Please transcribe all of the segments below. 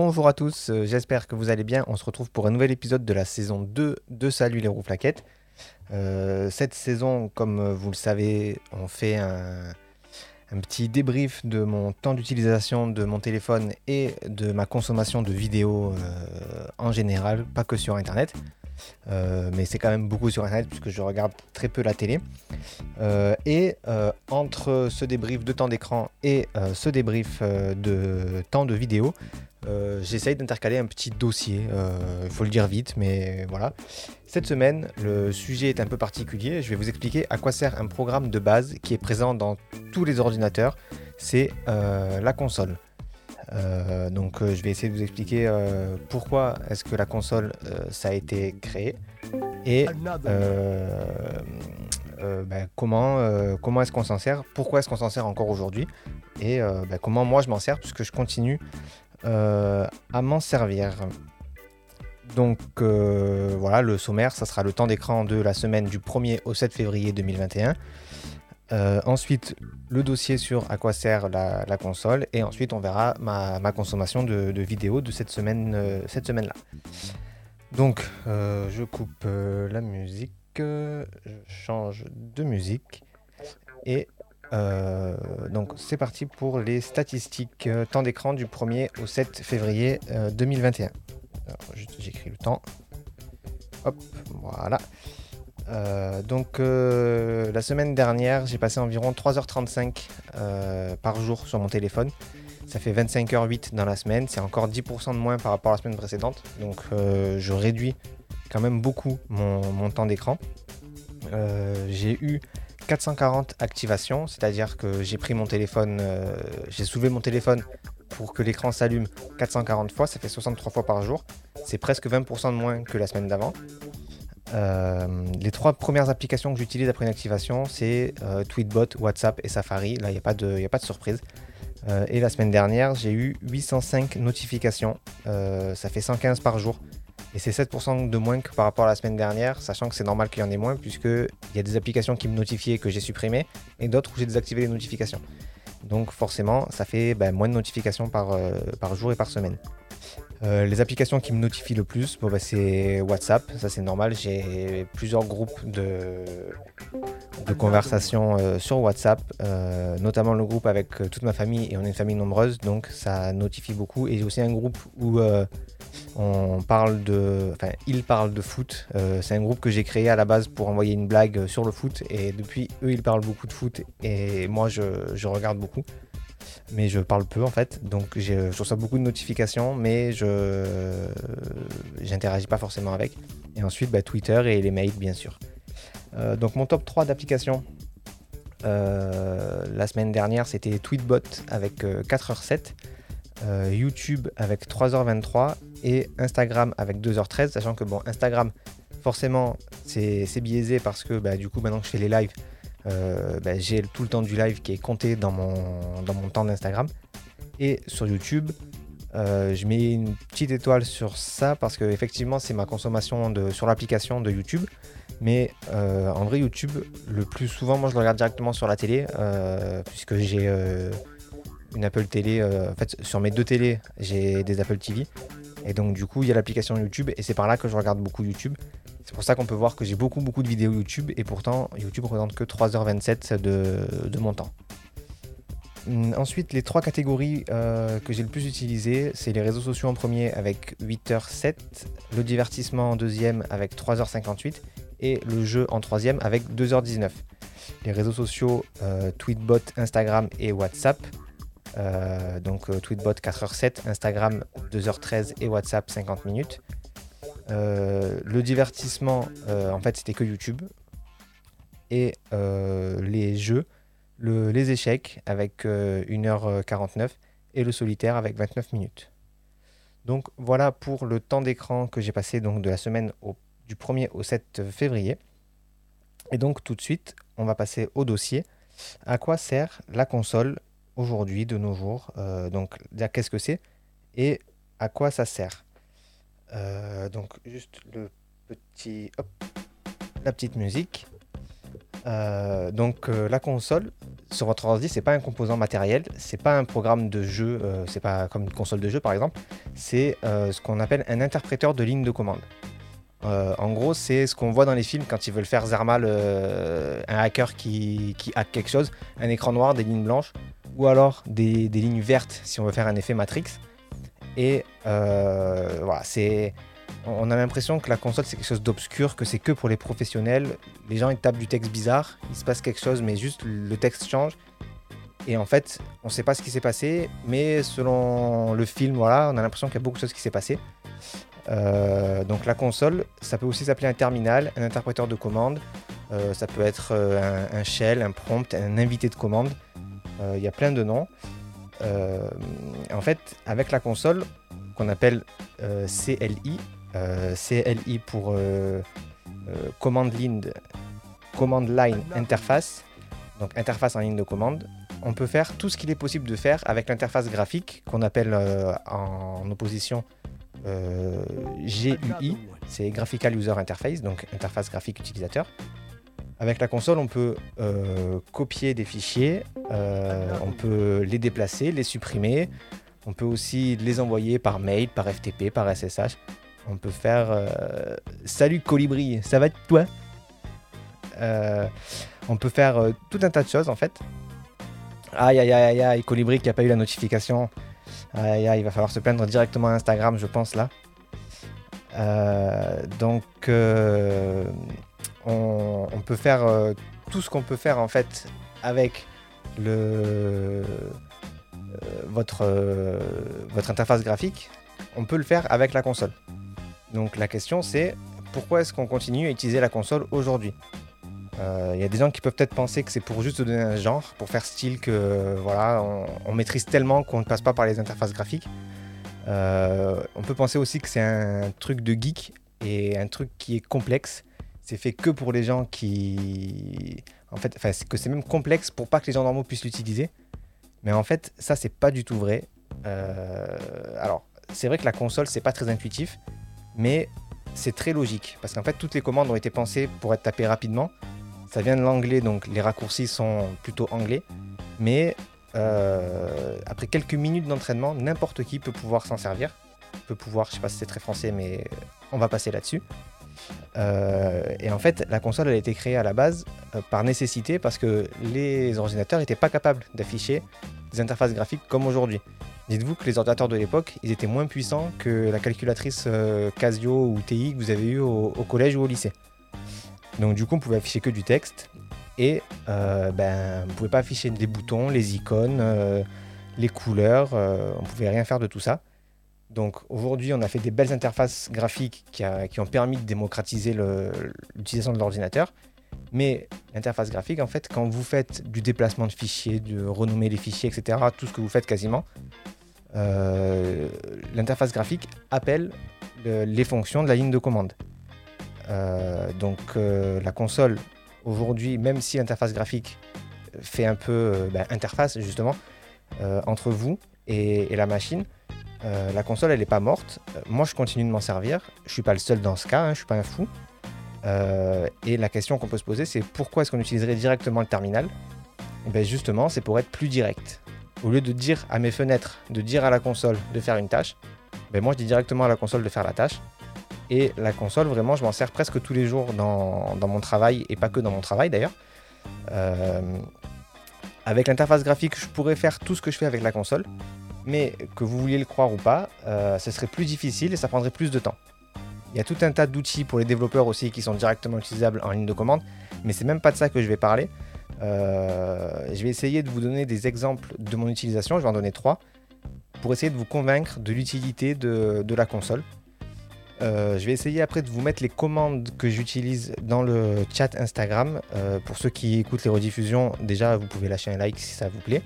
Bonjour à tous, euh, j'espère que vous allez bien. On se retrouve pour un nouvel épisode de la saison 2 de Salut les roues flaquettes. Euh, cette saison, comme vous le savez, on fait un, un petit débrief de mon temps d'utilisation de mon téléphone et de ma consommation de vidéos euh, en général, pas que sur Internet. Euh, mais c'est quand même beaucoup sur Internet puisque je regarde très peu la télé. Euh, et entre ce débrief de temps d'écran et ce débrief de temps de vidéo, j'essaye d'intercaler un petit dossier. Il faut le dire vite, mais voilà. Cette semaine, le sujet est un peu particulier. Je vais vous expliquer à quoi sert un programme de base qui est présent dans tous les ordinateurs. C'est euh, la console. Euh, donc euh, je vais essayer de vous expliquer pourquoi est-ce que la console ça a été créé et ben, comment, comment est-ce qu'on s'en sert, pourquoi est-ce qu'on s'en sert encore aujourd'hui et ben, comment moi je m'en sers puisque je continue à m'en servir. Donc euh, voilà, le sommaire, ça sera le temps d'écran de la semaine du 1er au 7 février 2021. Euh, ensuite, le dossier sur à quoi sert la, console. Et ensuite, on verra ma, consommation de, vidéos de cette semaine euh, cette semaine-là. Donc, je coupe la musique, je change de musique. Et donc, c'est parti pour les statistiques temps d'écran du 1er au 7 février 2021 j'écris le temps. Hop, voilà. Euh, donc euh, la semaine dernière, j'ai passé environ 3h35 euh, par jour sur mon téléphone. Ça fait 25h08 dans la semaine. C'est encore 10% de moins par rapport à la semaine précédente. Donc je réduis quand même beaucoup mon, mon temps d'écran. j'ai eu 440 activations, c'est-à-dire que j'ai pris mon téléphone, j'ai soulevé mon téléphone pour que l'écran s'allume 440 fois, ça fait 63 fois par jour. C'est presque 20% de moins que la semaine d'avant. Euh, les trois premières applications que j'utilise après une activation, c'est euh, Tweetbot, WhatsApp et Safari. Là, il n'y a, pas de, surprise. Euh, et la semaine dernière, j'ai eu 805 notifications. ça fait 115 par jour. Et c'est 7% de moins que par rapport à la semaine dernière, sachant que c'est normal qu'il y en ait moins, puisqu'il y a des applications qui me notifiaient que j'ai supprimées et d'autres où j'ai désactivé les notifications. Donc forcément, ça fait ben, moins de notifications par jour et par semaine. Euh, les applications qui me notifient le plus, bah, c'est WhatsApp, ça c'est normal. J'ai plusieurs groupes de, de conversation euh, sur WhatsApp, notamment le groupe avec toute ma famille et on est une famille nombreuse, donc ça notifie beaucoup. Et j'ai aussi un groupe où on parle de, enfin, ils parlent de foot. c'est un groupe que j'ai créé à la base pour envoyer une blague sur le foot et depuis eux ils parlent beaucoup de foot et moi je regarde beaucoup mais je parle peu en fait. Donc je reçois beaucoup de notifications, mais je j'interagis pas forcément avec. Et ensuite bah, Twitter et les mails bien sûr. Euh, donc mon top 3 d'applications euh, la semaine dernière c'était Tweetbot avec 4h07, euh, YouTube avec 3h23 et Instagram avec 2h13, sachant que bon Instagram forcément c'est biaisé parce que bah, du coup maintenant que je fais les lives euh, bah, j'ai tout le temps du live qui est compté dans mon, dans mon temps d'Instagram. Et sur YouTube, euh, je mets une petite étoile sur ça parce que effectivement c'est ma consommation de, sur l'application de YouTube. Mais euh, en vrai YouTube, le plus souvent moi je le regarde directement sur la télé puisque j'ai une Apple télé. en fait sur mes deux télés j'ai des Apple TV. Et donc du coup il y a l'application YouTube et c'est par là que je regarde beaucoup YouTube. C'est pour ça qu'on peut voir que j'ai beaucoup beaucoup de vidéos YouTube et pourtant YouTube représente que 3h27 de, mon temps. Hum, ensuite, les trois catégories euh, que j'ai le plus utilisées, c'est les réseaux sociaux en premier avec 8h07, le divertissement en deuxième avec 3h58 et le jeu en troisième avec 2h19. Les réseaux sociaux euh, Tweetbot, Instagram et WhatsApp. Euh, donc Tweetbot 4h07, Instagram 2h13 et WhatsApp 50 minutes. Euh, le divertissement, euh, en fait, c'était que YouTube. Et euh, les jeux, les échecs avec 1h49 et le solitaire avec 29 minutes. Donc voilà pour le temps d'écran que j'ai passé donc, de la semaine du 1er au 7 février. Et donc tout de suite, on va passer au dossier. À quoi sert la console aujourd'hui, de nos jours Donc qu'est-ce que c'est et à quoi ça sert? Euh, donc juste le petit, la petite musique. Euh, donc euh, la console sur votre ordi, c'est pas un composant matériel, c'est pas un programme de jeu, c'est pas comme une console de jeu par exemple, c'est ce qu'on appelle un interpréteur de ligne de commande. en gros, c'est ce qu'on voit dans les films quand ils veulent faire Zermal, un hacker qui, hack quelque chose, un écran noir, des lignes blanches, ou alors des lignes vertes si on veut faire un effet Matrix. Et c'est on a l'impression que la console c'est quelque chose d'obscur, que c'est que pour les professionnels. Les gens ils tapent du texte bizarre, il se passe quelque chose, mais juste le texte change. Et en fait, on ne sait pas ce qui s'est passé, mais selon le film, on a l'impression qu'il y a beaucoup de choses qui s'est passé. Euh, donc la console, ça peut aussi s'appeler un terminal, un interpréteur de commande, euh, ça peut être euh, un, shell, un prompt, un invité de commande. Il y a plein de noms. En fait, avec la console, qu'on appelle CLI, euh, CLI pour euh, euh, command, line, command Line Interface, donc interface en ligne de commande. On peut faire tout ce qu'il est possible de faire avec l'interface graphique qu'on appelle en opposition GUI, c'est Graphical User Interface, donc interface graphique utilisateur. Avec la console, on peut copier des fichiers, on peut les déplacer, les supprimer, on peut aussi les envoyer par mail, par FTP, par SSH on peut faire euh, Salut Colibri, ça va toi? Euh, On peut faire euh, tout un tas de choses en fait. Aïe aïe aïe aïe, Colibri qui a pas eu la notification. Aïe aïe, il va falloir se plaindre directement à Instagram, je pense là. donc on, peut faire tout ce qu'on peut faire en fait avec le votre, votre interface graphique, on peut le faire avec la console. Donc la question c'est pourquoi est-ce qu'on continue à utiliser la console aujourd'hui? Il euh, y a des gens qui peuvent peut-être penser que c'est pour juste donner un genre, pour faire style que voilà, on, maîtrise tellement qu'on ne passe pas par les interfaces graphiques. Euh, on peut penser aussi que c'est un truc de geek et un truc qui est complexe. C'est fait que pour les gens qui. En fait, que c'est même complexe pour pas que les gens normaux puissent l'utiliser. Mais en fait, ça, c'est pas du tout vrai. Euh, alors, c'est vrai que la console, c'est pas très intuitif mais c'est très logique parce qu'en fait toutes les commandes ont été pensées pour être tapées rapidement. Ça vient de l'anglais, donc les raccourcis sont plutôt anglais, mais euh, après quelques minutes d'entraînement, n'importe qui peut pouvoir s'en servir. Peut pouvoir, je sais pas si c'est très français, mais on va passer là-dessus. Euh, et en fait, la console elle a été créée à la base euh, par nécessité parce que les ordinateurs n'étaient pas capables d'afficher des interfaces graphiques comme aujourd'hui. Dites-vous que les ordinateurs de l'époque, ils étaient moins puissants que la calculatrice euh, Casio ou TI que vous avez eu au, collège ou au lycée. Donc du coup, on pouvait afficher que du texte et ben, on ne pouvait pas afficher les boutons, les icônes, les couleurs, on ne pouvait rien faire de tout ça. Donc aujourd'hui, on a fait des belles interfaces graphiques qui, ont permis de démocratiser l'utilisation de l'ordinateur. Mais l'interface graphique, en fait, quand vous faites du déplacement de fichiers, de renommer les fichiers, etc., tout ce que vous faites quasiment, euh, l'interface graphique appelle les fonctions de la ligne de commande. Euh, donc euh, la console, aujourd'hui, même si l'interface graphique fait un peu ben, interface justement entre vous et, la machine, la console elle n'est pas morte. moi je continue de m'en servir. Je suis pas le seul dans ce cas, hein, je suis pas un fou. et la question qu'on peut se poser c'est pourquoi est-ce qu'on utiliserait directement le terminal? Eh ben Justement c'est pour être plus direct au lieu de dire à mes fenêtres, de dire à la console de faire une tâche, ben moi je dis directement à la console de faire la tâche. Et la console, vraiment, je m'en sers presque tous les jours dans, mon travail, et pas que dans mon travail d'ailleurs. Euh, avec l'interface graphique, je pourrais faire tout ce que je fais avec la console, mais que vous vouliez le croire ou pas, euh, ce serait plus difficile et ça prendrait plus de temps. Il y a tout un tas d'outils pour les développeurs aussi qui sont directement utilisables en ligne de commande, mais c'est même pas de ça que je vais parler. Euh, je vais essayer de vous donner des exemples de mon utilisation, je vais en donner trois, pour essayer de vous convaincre de l'utilité de, la console. Euh, je vais essayer après de vous mettre les commandes que j'utilise dans le chat Instagram. Pour ceux qui écoutent les rediffusions, déjà vous pouvez lâcher un like si ça vous plaît.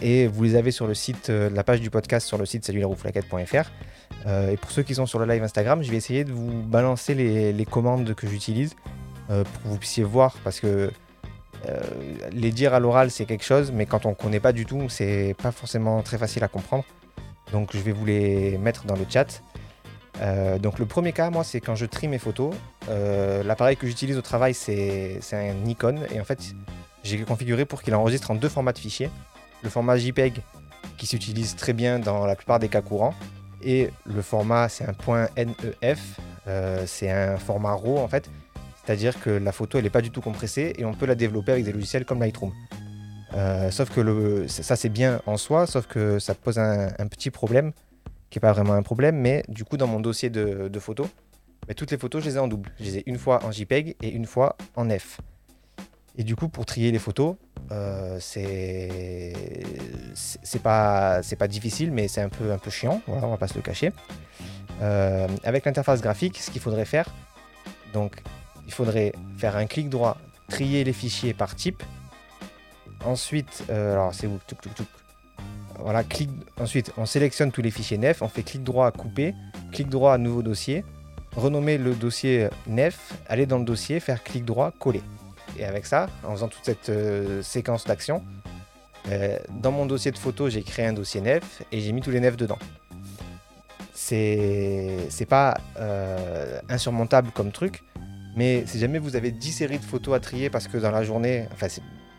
Et vous les avez sur le site, la page du podcast sur le site salulerouflaquette.fr. et pour ceux qui sont sur le live Instagram, je vais essayer de vous balancer les, commandes que j'utilise pour que vous puissiez voir parce que euh, les dire à l'oral, c'est quelque chose, mais quand on ne connaît pas du tout, c'est pas forcément très facile à comprendre. Donc je vais vous les mettre dans le chat. Euh, donc le premier cas, moi, c'est quand je trie mes photos. Euh, L'appareil que j'utilise au travail, c'est un Nikon. Et en fait, j'ai configuré pour qu'il enregistre en deux formats de fichiers. Le format JPEG, qui s'utilise très bien dans la plupart des cas courants. Et le format, c'est un NEF. Euh, c'est un format RAW, en fait. C'est-à-dire que la photo, elle n'est pas du tout compressée et on peut la développer avec des logiciels comme Lightroom. Euh, sauf que ça, c'est bien en soi, sauf que ça pose un, petit problème, qui n'est pas vraiment un problème, mais du coup, dans mon dossier de, photos, toutes les photos, je les ai en double. Je les ai une fois en JPEG et une fois en F. Et du coup, pour trier les photos, euh, c'est pas difficile, mais c'est un peu chiant. Voilà, on va pas se le cacher. Euh, avec l'interface graphique, ce qu'il faudrait faire, donc il faudrait faire un clic droit, trier les fichiers par type. Ensuite, euh, alors c'est. Voilà, clic. Ensuite, on sélectionne tous les fichiers nef, on fait clic droit à couper, clic droit à nouveau dossier, renommer le dossier nef, aller dans le dossier, faire clic droit, coller. Et avec ça, en faisant toute cette euh, séquence d'actions, euh, dans mon dossier de photos, j'ai créé un dossier nef et j'ai mis tous les nefs dedans. C'est pas euh, insurmontable comme truc, mais si jamais vous avez 10 séries de photos à trier parce que dans la journée, enfin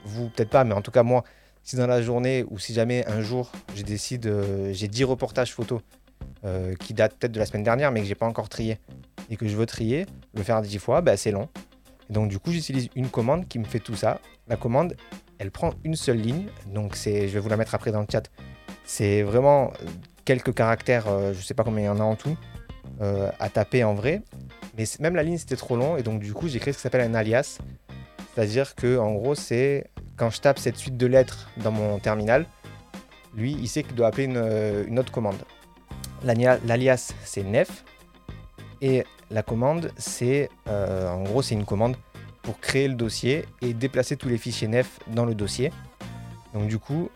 vous peut-être pas, mais en tout cas moi, si dans la journée ou si jamais un jour je décide, j'ai 10 reportages photos qui datent peut-être de la semaine dernière mais que j'ai pas encore trié et que je veux trier, le faire 10 fois, bah, c'est long. Et donc du coup j'utilise une commande qui me fait tout ça. La commande, elle prend une seule ligne, donc c'est, je vais vous la mettre après dans le chat. C'est vraiment euh, quelques caractères, euh, je sais pas combien il y en a en tout, euh, à taper en vrai. Mais même la ligne c'était trop long et donc du coup j'ai créé ce qui s'appelle un alias. C'est-à-dire que en gros c'est quand je tape cette suite de lettres dans mon terminal, lui il sait qu'il doit appeler une, euh, une autre commande. L'alias c'est nef et la commande c'est euh, en gros c'est une commande pour créer le dossier et déplacer tous les fichiers nef dans le dossier. Donc du coup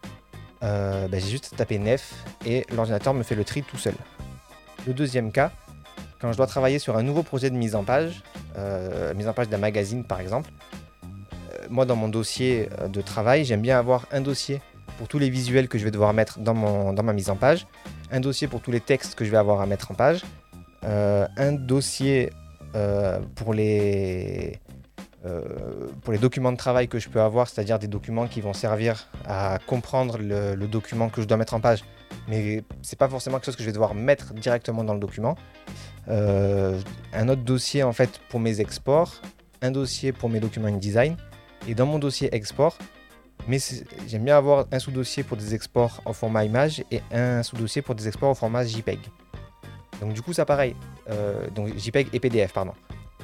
euh, bah, j'ai juste tapé nef et l'ordinateur me fait le tri tout seul. Le deuxième cas, quand je dois travailler sur un nouveau projet de mise en page, euh, mise en page d'un magazine par exemple, moi dans mon dossier de travail, j'aime bien avoir un dossier pour tous les visuels que je vais devoir mettre dans, ma mise en page, un dossier pour tous les textes que je vais avoir à mettre en page, un dossier euh, pour les euh, pour les documents de travail que je peux avoir, c'est-à-dire des documents qui vont servir à comprendre le, document que je dois mettre en page, mais c'est pas forcément quelque chose que je vais devoir mettre directement dans le document. Euh, un autre dossier en fait pour mes exports, un dossier pour mes documents InDesign, et dans mon dossier export, j'aime bien avoir un sous-dossier pour des exports en format image et un sous-dossier pour des exports au format JPEG. Donc du coup ça pareil, euh, donc JPEG et PDF pardon.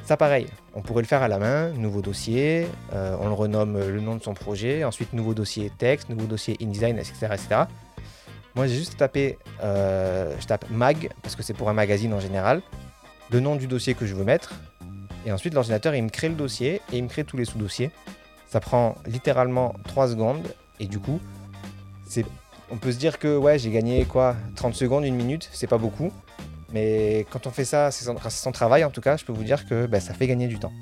Ça pareil, on pourrait le faire à la main, nouveau dossier, euh, on le renomme le nom de son projet, ensuite nouveau dossier texte, nouveau dossier InDesign, etc. etc. Moi j'ai juste tapé, euh, je tape mag, parce que c'est pour un magazine en général, le nom du dossier que je veux mettre, et ensuite l'ordinateur il me crée le dossier et il me crée tous les sous-dossiers. Ça prend littéralement 3 secondes, et du coup, c'est, on peut se dire que ouais j'ai gagné quoi 30 secondes, une minute, c'est pas beaucoup. Mais quand on fait ça, c'est son, son travail en tout cas, je peux vous dire que bah, ça fait gagner du temps.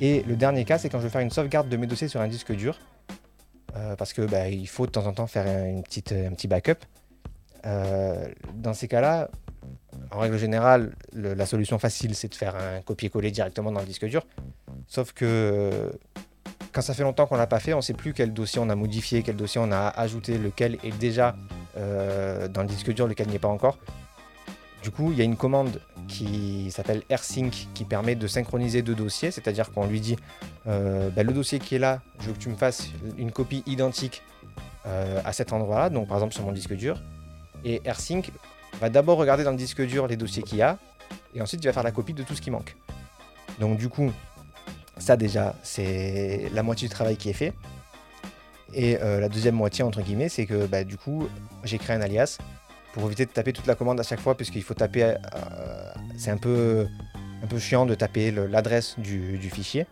Et le dernier cas, c'est quand je veux faire une sauvegarde de mes dossiers sur un disque dur. euh, parce que bah, il faut de temps en temps faire un, petit backup. Euh, dans ces cas-là, en règle générale, le- la solution facile, c'est de faire un copier-coller directement dans le disque dur. Sauf que quand ça fait longtemps qu'on l'a pas fait, on ne sait plus quel dossier on a modifié, quel dossier on a ajouté, lequel est déjà euh, dans le disque dur, lequel n'y est pas encore. Du coup, il y a une commande qui s'appelle AirSync qui permet de synchroniser deux dossiers, c'est-à-dire qu'on lui dit euh, bah, le dossier qui est là, je veux que tu me fasses une copie identique euh, à cet endroit-là, donc par exemple sur mon disque dur. Et AirSync va d'abord regarder dans le disque dur les dossiers qu'il y a, et ensuite il va faire la copie de tout ce qui manque. Donc du coup, ça déjà, c'est la moitié du travail qui est fait. Et euh, la deuxième moitié, entre guillemets, c'est que bah, du coup, j'ai créé un alias pour éviter de taper toute la commande à chaque fois, puisqu'il faut taper. euh, c'est un peu, un peu chiant de taper l'adresse du, fichier.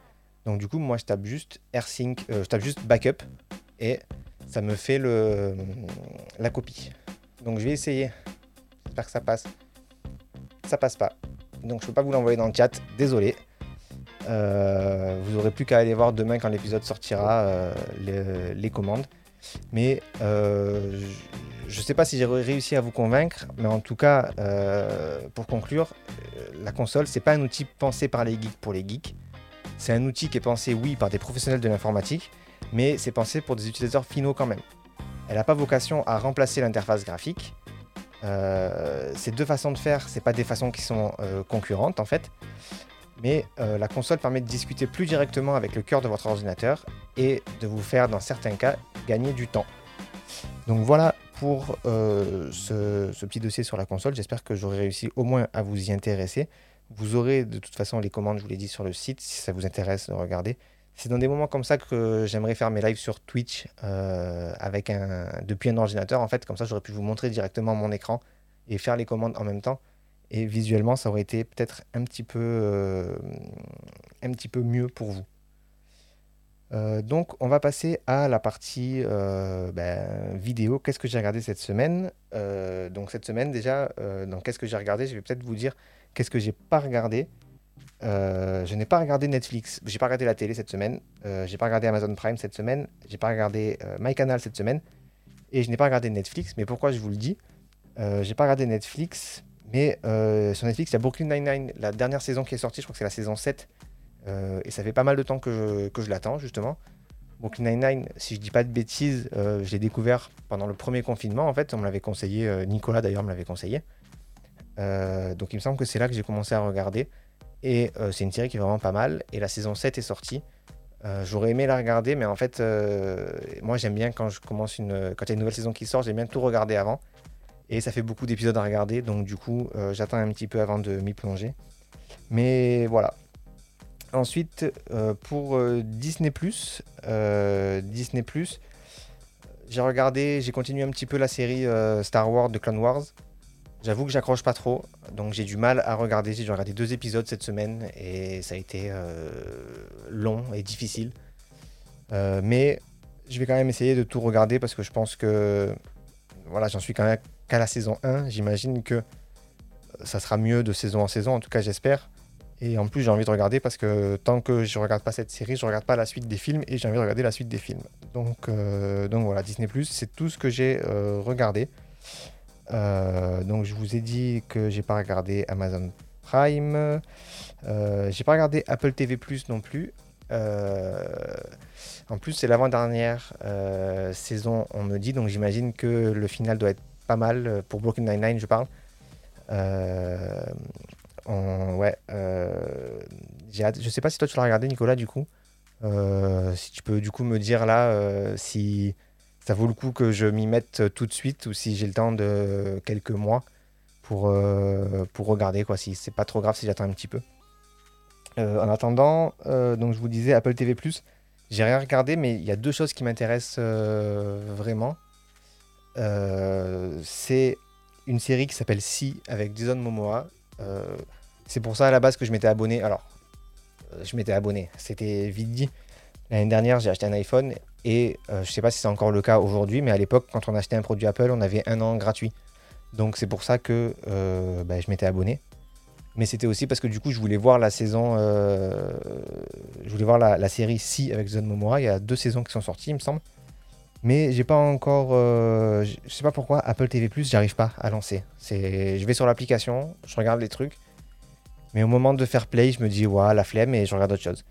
Donc du coup, moi, je tape juste AirSync, euh, je tape juste backup, et ça me fait le, la copie. Donc je vais essayer. J'espère que ça passe. Ça passe pas. Donc je peux pas vous l'envoyer dans le chat, désolé. Euh, vous aurez plus qu'à aller voir demain quand l'épisode sortira les commandes. Mais euh, je, ne sais pas si j'ai réussi à vous convaincre, mais en tout cas, pour conclure, la console, c'est pas un outil pensé par les geeks pour les geeks. C'est un outil qui est pensé, oui, par des professionnels de l'informatique, mais c'est pensé pour des utilisateurs finaux quand même. Elle n'a pas vocation à remplacer l'interface graphique. Euh, ces deux façons de faire, c'est pas des façons qui sont euh, concurrentes en fait, mais euh, la console permet de discuter plus directement avec le cœur de votre ordinateur et de vous faire, dans certains cas, gagner du temps. Donc voilà pour ce, ce, petit dossier sur la console. J'espère que j'aurai réussi au moins à vous y intéresser. Vous aurez de toute façon les commandes, je vous l'ai dit, sur le site si ça vous intéresse de regarder. C'est dans des moments comme ça que j'aimerais faire mes lives sur Twitch euh, avec un, depuis un ordinateur. En fait, comme ça, j'aurais pu vous montrer directement mon écran et faire les commandes en même temps. Et visuellement, ça aurait été peut-être un, petit peu, euh, mieux pour vous. Euh, donc, on va passer à la partie ben, vidéo. Qu'est-ce que j'ai regardé cette semaine? Donc, cette semaine, déjà, qu'est-ce que j'ai regardé Je vais peut-être vous dire qu'est-ce que j'ai pas regardé. Euh, je n'ai pas regardé Netflix, j'ai pas regardé la télé cette semaine, euh, j'ai pas regardé Amazon Prime cette semaine, j'ai pas regardé euh, MyCanal cette semaine, et je n'ai pas regardé Netflix. Mais pourquoi je vous le dis? J'ai pas regardé Netflix, mais sur Netflix il y a Brooklyn Nine-Nine, la dernière saison qui est sortie, je crois que c'est la saison 7, et ça fait pas mal de temps que je, l'attends justement. Brooklyn Nine-Nine, si je dis pas de bêtises, je l'ai découvert pendant le premier confinement en fait, on me l'avait conseillé, Nicolas d'ailleurs me l'avait conseillé. donc il me semble que c'est là que j'ai commencé à regarder. Et euh, c'est une série qui est vraiment pas mal. Et la saison 7 est sortie. Euh, j'aurais aimé la regarder, mais en fait, euh, moi j'aime bien quand je commence une, quand il y a une nouvelle saison qui sort, j'aime bien tout regarder avant. Et ça fait beaucoup d'épisodes à regarder, donc du coup, j'attends un petit peu avant de m'y plonger. Mais voilà. Ensuite, pour Disney Disney j'ai regardé, j'ai continué un petit peu la série Star Wars de Clone Wars. J'avoue que j'accroche pas trop, donc j'ai du mal à regarder. J'ai regardé deux épisodes cette semaine et ça a été euh, long et difficile. Euh, mais je vais quand même essayer de tout regarder parce que je pense que voilà, j'en suis quand même qu'à la saison 1. J'imagine que ça sera mieux de saison en saison, en tout cas j'espère. Et en plus j'ai envie de regarder parce que tant que je regarde pas cette série, je regarde pas la suite des films et j'ai envie de regarder la suite des films. Donc, euh, donc voilà, Disney ⁇ c'est tout ce que j'ai regardé. Euh, donc je vous ai dit que j'ai pas regardé Amazon Prime. Euh, j'ai pas regardé Apple TV Plus non plus. Euh, en plus, c'est l'avant-dernière saison, on me dit, donc j'imagine que le final doit être pas mal pour Broken Nine-Nine, je parle. ouais, je sais pas si toi tu l'as regardé, Nicolas, du coup. si tu peux du coup me dire là si ça vaut le coup que je m'y mette euh, tout de suite ou si j'ai le temps de quelques mois pour, euh, pour regarder, quoi, si c'est pas trop grave si j'attends un petit peu. Euh, en attendant, donc je vous disais Apple TV+, j'ai rien regardé, mais il y a deux choses qui m'intéressent vraiment. C'est une série qui s'appelle Si avec Jason Momoa. c'est pour ça à la base que je m'étais abonné. Alors, je m'étais abonné, c'était vite dit. L'année dernière, j'ai acheté un iPhone et euh, je ne sais pas si c'est encore le cas aujourd'hui, mais à l'époque, quand on achetait un produit Apple, on avait un an gratuit. Donc c'est pour ça que euh, bah, je m'étais abonné. Mais c'était aussi parce que du coup, je voulais voir la saison, euh, je voulais voir la, série Si avec Zone Momora. Il y a deux saisons qui sont sorties, il me semble. Mais j'ai pas encore, je sais pas pourquoi Apple TV j'arrive pas à lancer. Je vais sur l'application, je regarde les trucs, mais au moment de faire play, je me dis ouais la flemme et je regarde autre chose.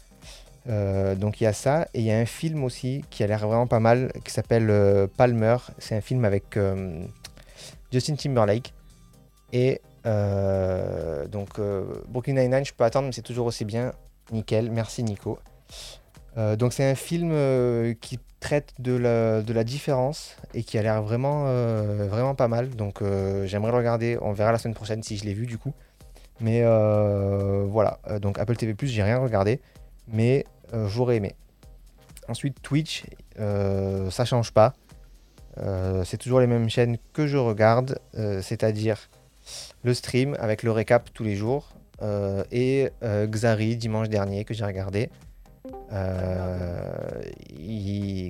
Euh, donc il y a ça, et il y a un film aussi qui a l'air vraiment pas mal, qui s'appelle euh, Palmer. C'est un film avec euh, Justin Timberlake. Et donc Brooklyn Nine-Nine, je peux attendre, mais c'est toujours aussi bien. Nickel, merci Nico. donc c'est un film qui traite de la, différence et qui a l'air vraiment, vraiment pas mal. Donc j'aimerais le regarder. On verra la semaine prochaine si je l'ai vu du coup. Mais voilà, donc Apple TV ⁇ j'ai rien regardé mais euh, j'aurais aimé. Ensuite, Twitch, euh, ça change pas. Euh, c'est toujours les mêmes chaînes que je regarde, c'est-à-dire le stream avec le récap tous les jours et Xari dimanche dernier que j'ai regardé.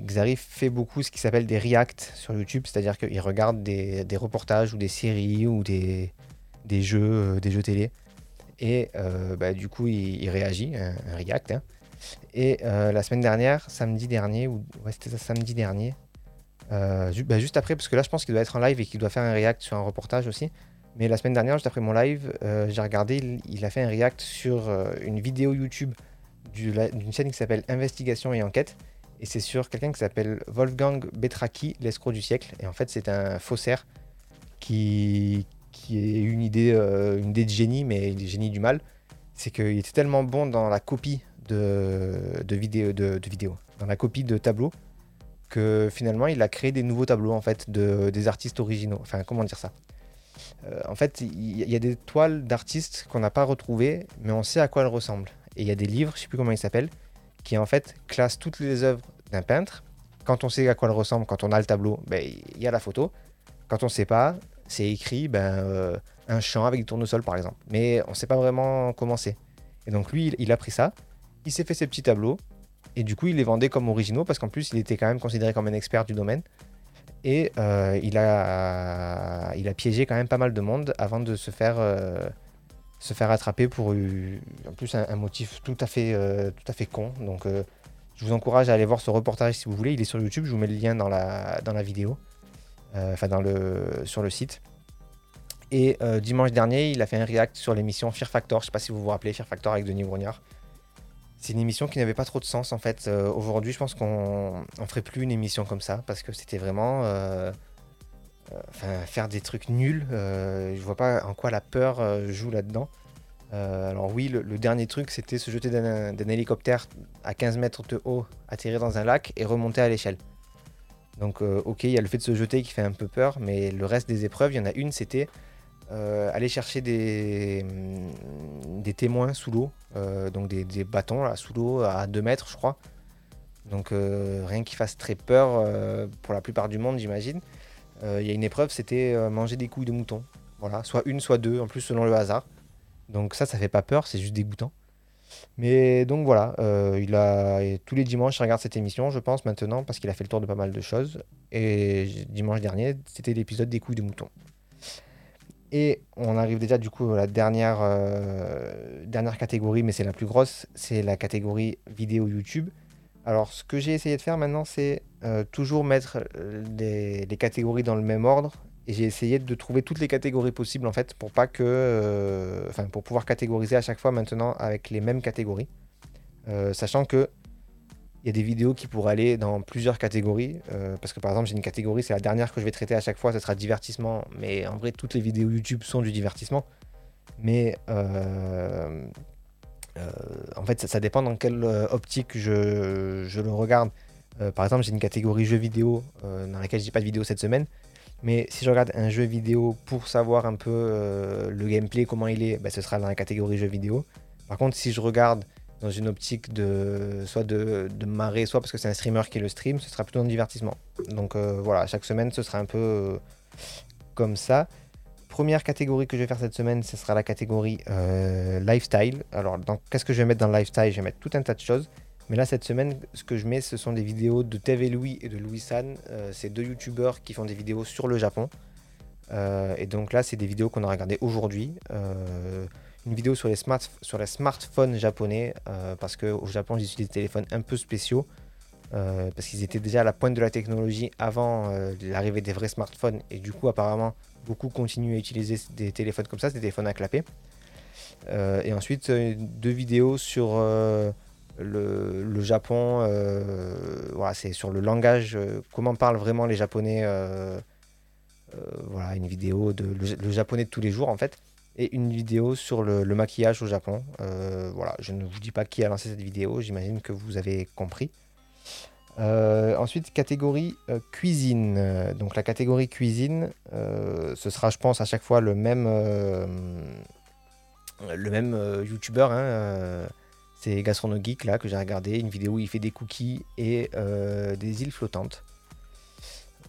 Xari fait beaucoup ce qui s'appelle des reacts sur YouTube, c'est-à-dire qu'il regarde des, reportages ou des séries ou des, jeux, des jeux télé et euh, bah, du coup, il, réagit, un, React. Hein. Et euh, la semaine dernière, samedi dernier, ou ouais, c'était samedi dernier, Euh, bah, juste après, parce que là, je pense qu'il doit être en live et qu'il doit faire un react sur un reportage aussi. Mais la semaine dernière, juste après mon live, euh, j'ai regardé, il, a fait un react sur euh, une vidéo YouTube d'une chaîne qui s'appelle Investigation et Enquête. Et c'est sur quelqu'un qui s'appelle Wolfgang Betraki, l'escroc du siècle. Et en fait, c'est un faussaire qui, qui a eu une idée, euh, une idée de génie, mais il est génie du mal. C'est qu'il était tellement bon dans la copie de, de, vidéo, de, vidéos, dans la copie de tableaux, que finalement, il a créé des nouveaux tableaux, en fait, de, des artistes originaux. Enfin, comment dire ça? Euh, En fait, il y, a des toiles d'artistes qu'on n'a pas retrouvées, mais on sait à quoi elles ressemblent. Et il y a des livres, je sais plus comment ils s'appellent, qui en fait classent toutes les œuvres d'un peintre. Quand on sait à quoi elles ressemblent, quand on a le tableau, ben, il y a la photo. Quand on ne sait pas, c'est écrit ben, euh, un champ avec des tournesols par exemple. Mais on ne sait pas vraiment comment c'est. Et donc lui, il, il a pris ça, il s'est fait ses petits tableaux, et du coup il les vendait comme originaux parce qu'en plus il était quand même considéré comme un expert du domaine. Et euh, il, a, il a piégé quand même pas mal de monde avant de se faire, euh, se faire attraper pour en plus un, motif tout à fait, euh, tout à fait con. Donc euh, je vous encourage à aller voir ce reportage si vous voulez. Il est sur YouTube, je vous mets le lien dans la, dans la vidéo, euh, enfin dans le, sur le site. Et dimanche dernier, il a fait un react sur l'émission Fear Factor. Je sais pas si vous vous rappelez Fear Factor avec Denis Brognard. C'est une émission qui n'avait pas trop de sens en fait. Aujourd'hui, je pense qu'on on ferait plus une émission comme ça parce que c'était vraiment enfin, faire des trucs nuls. Euh, je vois pas en quoi la peur euh, joue là-dedans. Euh, alors oui, le, dernier truc, c'était se jeter d'un hélicoptère à 15 mètres de haut, atterrir dans un lac et remonter à l'échelle. Donc euh, ok, il y a le fait de se jeter qui fait un peu peur, mais le reste des épreuves, il y en a une, c'était euh, aller chercher des, hum, des témoins sous l'eau, euh, donc des, bâtons sous l'eau à 2 mètres, je crois. Donc euh, rien qui fasse très peur euh, pour la plupart du monde, j'imagine. Euh, Il y a une épreuve, c'était euh, manger des couilles de mouton. Voilà, soit une, soit deux, en plus selon le hasard. Donc ça, ça fait pas peur, c'est juste dégoûtant. Mais donc voilà, euh, il a tous les dimanches, il regarde cette émission, je pense maintenant, parce qu'il a fait le tour de pas mal de choses. Et dimanche dernier, c'était l'épisode des couilles de mouton. Et on arrive déjà du coup à la dernière, dernière catégorie, mais c'est la plus grosse, c'est la catégorie vidéo YouTube. Alors ce que j'ai essayé de faire maintenant, c'est euh, toujours mettre euh, les, les catégories dans le même ordre. Et j'ai essayé de trouver toutes les catégories possibles en fait pour pas que, euh, pour pouvoir catégoriser à chaque fois maintenant avec les mêmes catégories, Euh, sachant que il y a des vidéos qui pourraient aller dans plusieurs catégories, euh, parce que par exemple j'ai une catégorie, c'est la dernière que je vais traiter à chaque fois, ce sera divertissement, mais en vrai toutes les vidéos YouTube sont du divertissement, mais euh, euh, en fait ça, dépend dans quelle euh, optique je, je le regarde. Euh, par exemple j'ai une catégorie jeux vidéo euh, dans laquelle j'ai pas de vidéo cette semaine, mais si je regarde un jeu vidéo pour savoir un peu euh, le gameplay, comment il est, bah, ce sera dans la catégorie jeux vidéo. Par contre, si je regarde dans une optique de soit de, de marrer, soit parce que c'est un streamer qui le stream, ce sera plutôt un divertissement. Donc euh, voilà, chaque semaine, ce sera un peu euh, comme ça. Première catégorie que je vais faire cette semaine, ce sera la catégorie euh, lifestyle. Alors, qu'est-ce que je vais mettre dans le lifestyle? Je vais mettre tout un tas de choses. Mais là, cette semaine, ce que je mets, ce sont des vidéos de TV Louis et de Louis San. Euh, c'est deux youtubeurs qui font des vidéos sur le Japon. Euh, et donc là, c'est des vidéos qu'on a regardées aujourd'hui. Une vidéo sur les, smart sur les smartphones japonais, parce qu'au Japon, ils utilisent des téléphones un peu spéciaux. parce qu'ils étaient déjà à la pointe de la technologie avant l'arrivée des vrais smartphones. Et du coup, apparemment, beaucoup continuent à utiliser des téléphones comme ça, des téléphones à clapper. Euh, et ensuite, euh, deux vidéos sur euh, le, Japon. voilà, c'est sur le langage, comment parlent vraiment les Japonais. voilà, une vidéo de le, japonais de tous les jours en fait. Et une vidéo sur le, le maquillage au Japon. Voilà, je ne vous dis pas qui a lancé cette vidéo, j'imagine que vous avez compris. Euh, ensuite, catégorie euh, cuisine. Euh, Donc la catégorie cuisine, ce sera, je pense, à chaque fois le même, le même youtubeur. hein, c'est Gastronogeek là que j'ai regardé une vidéo où il fait des cookies et des îles flottantes.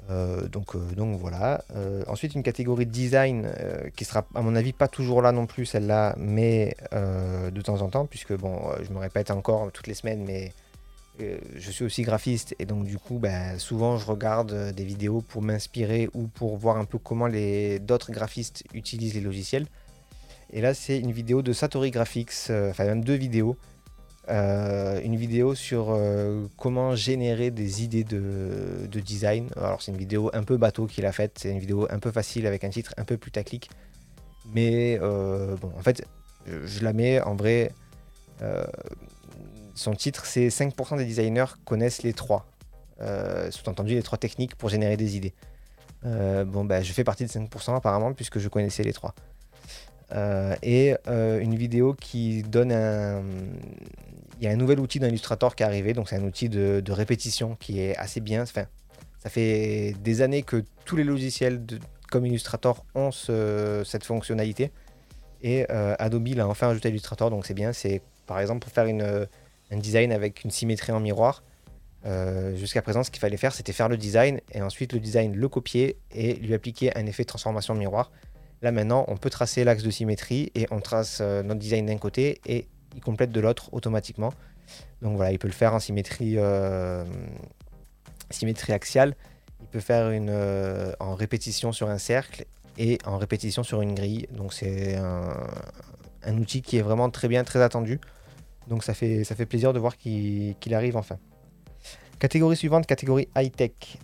Donc, donc voilà. Ensuite, une catégorie design qui sera, à mon avis, pas toujours là non plus, celle-là, mais de temps en temps, puisque bon, je me répète encore toutes les semaines, mais je suis aussi graphiste et donc du coup, ben, souvent je regarde euh, des vidéos pour m'inspirer ou pour voir un peu comment les d'autres graphistes utilisent les logiciels. Et là, c'est une vidéo de Satori Graphics, euh, enfin même deux vidéos une vidéo sur comment générer des idées de, de design. Alors c'est une vidéo un peu bateau qu'il a faite, c'est une vidéo un peu facile avec un titre un peu plus taclique. Mais bon, en fait, je la mets en vrai. Son titre, c'est 5% des designers connaissent les trois. Sous-entendu, les trois techniques pour générer des idées. bon, bah, je fais partie de 5% apparemment, puisque je connaissais les trois. Euh, et euh, une vidéo qui donne un. Il y a un nouvel outil d'Illustrator qui est arrivé, donc c'est un outil de, répétition qui est assez bien. Enfin, ça fait des années que tous les logiciels comme Illustrator ont cette fonctionnalité. Et euh, Adobe l'a enfin ajouté à Illustrator, donc c'est bien. C'est par exemple pour faire une, un design avec une symétrie en miroir. Jusqu'à présent, ce qu'il fallait faire, c'était faire le design et ensuite le design le copier et lui appliquer un effet de transformation de miroir. Là maintenant, on peut tracer l'axe de symétrie et on trace euh, notre design d'un côté et il complète de l'autre automatiquement. Donc voilà, il peut le faire en symétrie, euh, symétrie axiale. Il peut faire une euh, en répétition sur un cercle et en répétition sur une grille. Donc c'est un, outil qui est vraiment très bien, très attendu. Donc ça fait, ça fait plaisir de voir qu'il arrive enfin. Catégorie suivante, catégorie high-tech.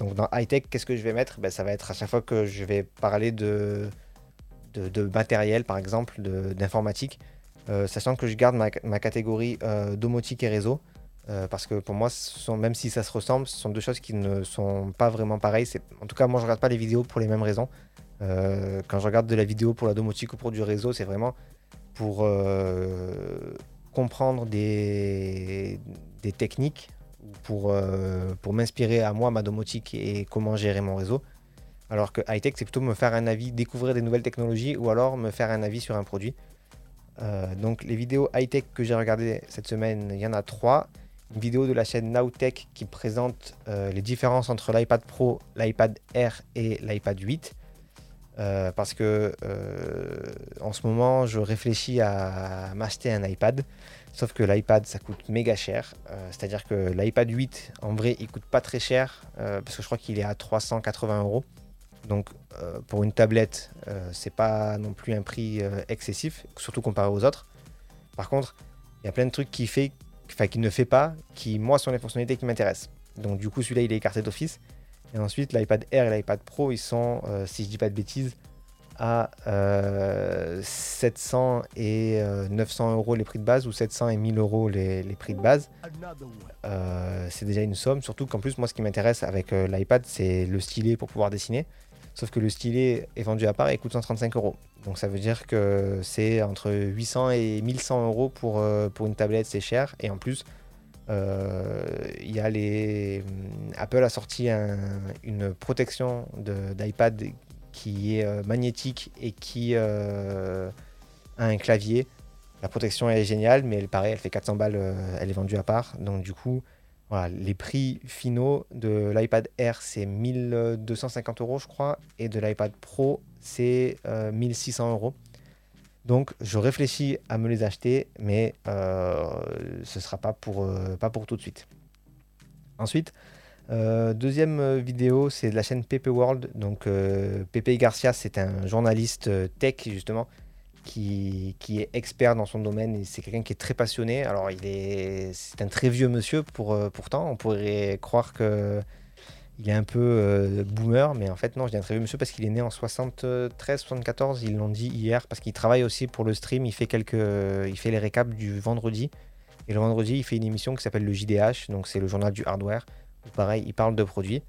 Donc dans high-tech, qu'est-ce que je vais mettre? Ben, Ça va être à chaque fois que je vais parler de, de, matériel, par exemple, d'informatique, euh, sachant que je garde ma, catégorie euh, domotique et réseau. Euh, parce que pour moi, sont, même si ça se ressemble, ce sont deux choses qui ne sont pas vraiment pareilles. En tout cas, moi, je ne regarde pas les vidéos pour les mêmes raisons. quand je regarde de la vidéo pour la domotique ou pour du réseau, c'est vraiment pour comprendre des, techniques pour, euh, pour m'inspirer à moi, ma domotique et comment gérer mon réseau. Alors que high-tech, c'est plutôt me faire un avis, découvrir des nouvelles technologies ou alors me faire un avis sur un produit. Euh, donc les vidéos high-tech que j'ai regardées cette semaine, il y en a trois. Une vidéo de la chaîne Nowtech qui présente euh, les différences entre l'iPad Pro, l'iPad Air et l'iPad 8. Parce que en ce moment, je réfléchis à m'acheter un iPad. Sauf que l'iPad, ça coûte méga cher. Euh, c'est-à-dire que l'iPad 8, en vrai, il coûte pas très cher euh, parce que je crois qu'il est à 380 euros. Donc euh, pour une tablette, c'est pas non plus un prix excessif, surtout comparé aux autres. Par contre, il y a plein de trucs qui fait, enfin qui ne fait pas, qui moi sont les fonctionnalités qui m'intéressent. Donc du coup, celui-là, il est écarté d'office. Et ensuite, l'iPad Air et l'iPad Pro, ils sont, si je dis pas de bêtises, à 700 euh, et 900 euh, euros les prix de base ou 700 et 1000 euros les, prix de base. Euh, c'est déjà une somme, surtout qu'en plus moi ce qui m'intéresse avec l'iPad c'est le stylet pour pouvoir dessiner. Sauf que le stylet est vendu à part et coûte 135 euros. Donc ça veut dire que c'est entre 800 et 1100 euros pour, pour une tablette, c'est cher. Et en plus, a les... Apple a sorti une protection d'iPad qui est euh, magnétique et qui euh, a un clavier. La protection est géniale, mais elle, pareil, elle fait 400 balles, euh, elle est vendue à part. Donc du coup, les prix finaux de l'iPad Air, c'est 1250 euros, je crois, et de l'iPad Pro, c'est 1600 euros. Donc je réfléchis à me les acheter, mais ce ne sera pas pour, pas pour tout de suite. Ensuite, euh, deuxième euh, vidéo, c'est de la chaîne Pepe World. Donc, euh, Pepe Garcia, c'est un journaliste tech, justement, qui, est expert dans son domaine c'est quelqu'un qui est très passionné. Alors, il est, c'est un très vieux monsieur, pour, pourtant. On pourrait croire que il est un peu boomer, mais en fait, non, je dis un très vieux monsieur parce qu'il est né en 73, 74. Ils l'ont dit hier parce qu'il travaille aussi pour le stream. Il fait, quelques, il fait les récaps du vendredi. Et le vendredi, il fait une émission qui s'appelle le JDH, donc c'est le journal du hardware pareil, il parle de produits.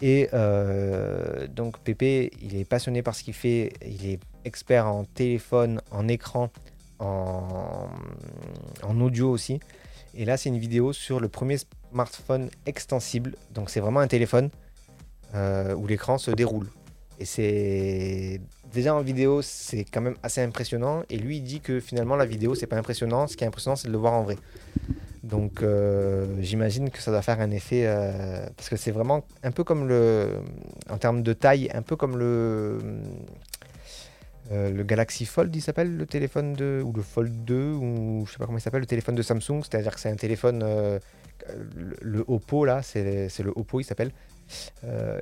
Et euh, donc Pépé, il est passionné par ce qu'il fait, il est expert en téléphone, en écran, en, en audio aussi. Et là, c'est une vidéo sur le premier smartphone extensible. Donc c'est vraiment un téléphone euh, où l'écran se déroule. Et c'est déjà en vidéo, c'est quand même assez impressionnant. Et lui, il dit que finalement, la vidéo, c'est pas impressionnant. Ce qui est impressionnant, c'est de le voir en vrai. Donc euh, j'imagine que ça doit faire un effet euh, parce que c'est vraiment un peu comme le en termes de taille, un peu comme le le Galaxy Fold, il s'appelle le téléphone de ou le Fold 2 ou je sais pas comment il s'appelle le téléphone de Samsung, c'est-à-dire que c'est un téléphone le, Oppo là, c'est le Oppo il s'appelle.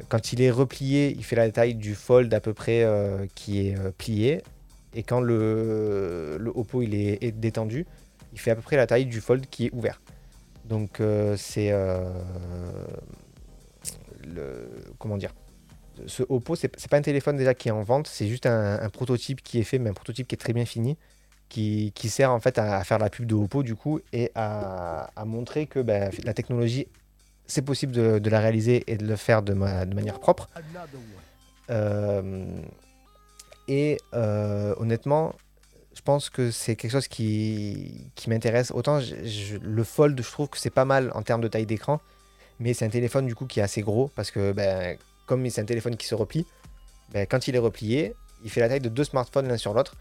quand il est replié, il fait la taille du Fold à peu près qui est plié Et quand le, le Oppo il est, est détendu, il fait à peu près la taille du Fold qui est ouvert. Donc c'est le comment dire ce Oppo, c'est pas un téléphone déjà qui est en vente, c'est juste un, prototype qui est fait, mais un prototype qui est très bien fini, qui, sert en fait à, faire la pub de Oppo du coup et à, montrer que ben, la technologie, c'est possible de, la réaliser et de le faire de, manière propre. Euh, et euh, honnêtement, je pense que c'est quelque chose qui, m'intéresse. Autant le Fold, je trouve que c'est pas mal en termes de taille d'écran, mais c'est un téléphone du coup qui est assez gros parce que ben, comme c'est un téléphone qui se replie, ben, quand il est replié, il fait la taille de deux smartphones l'un sur l'autre,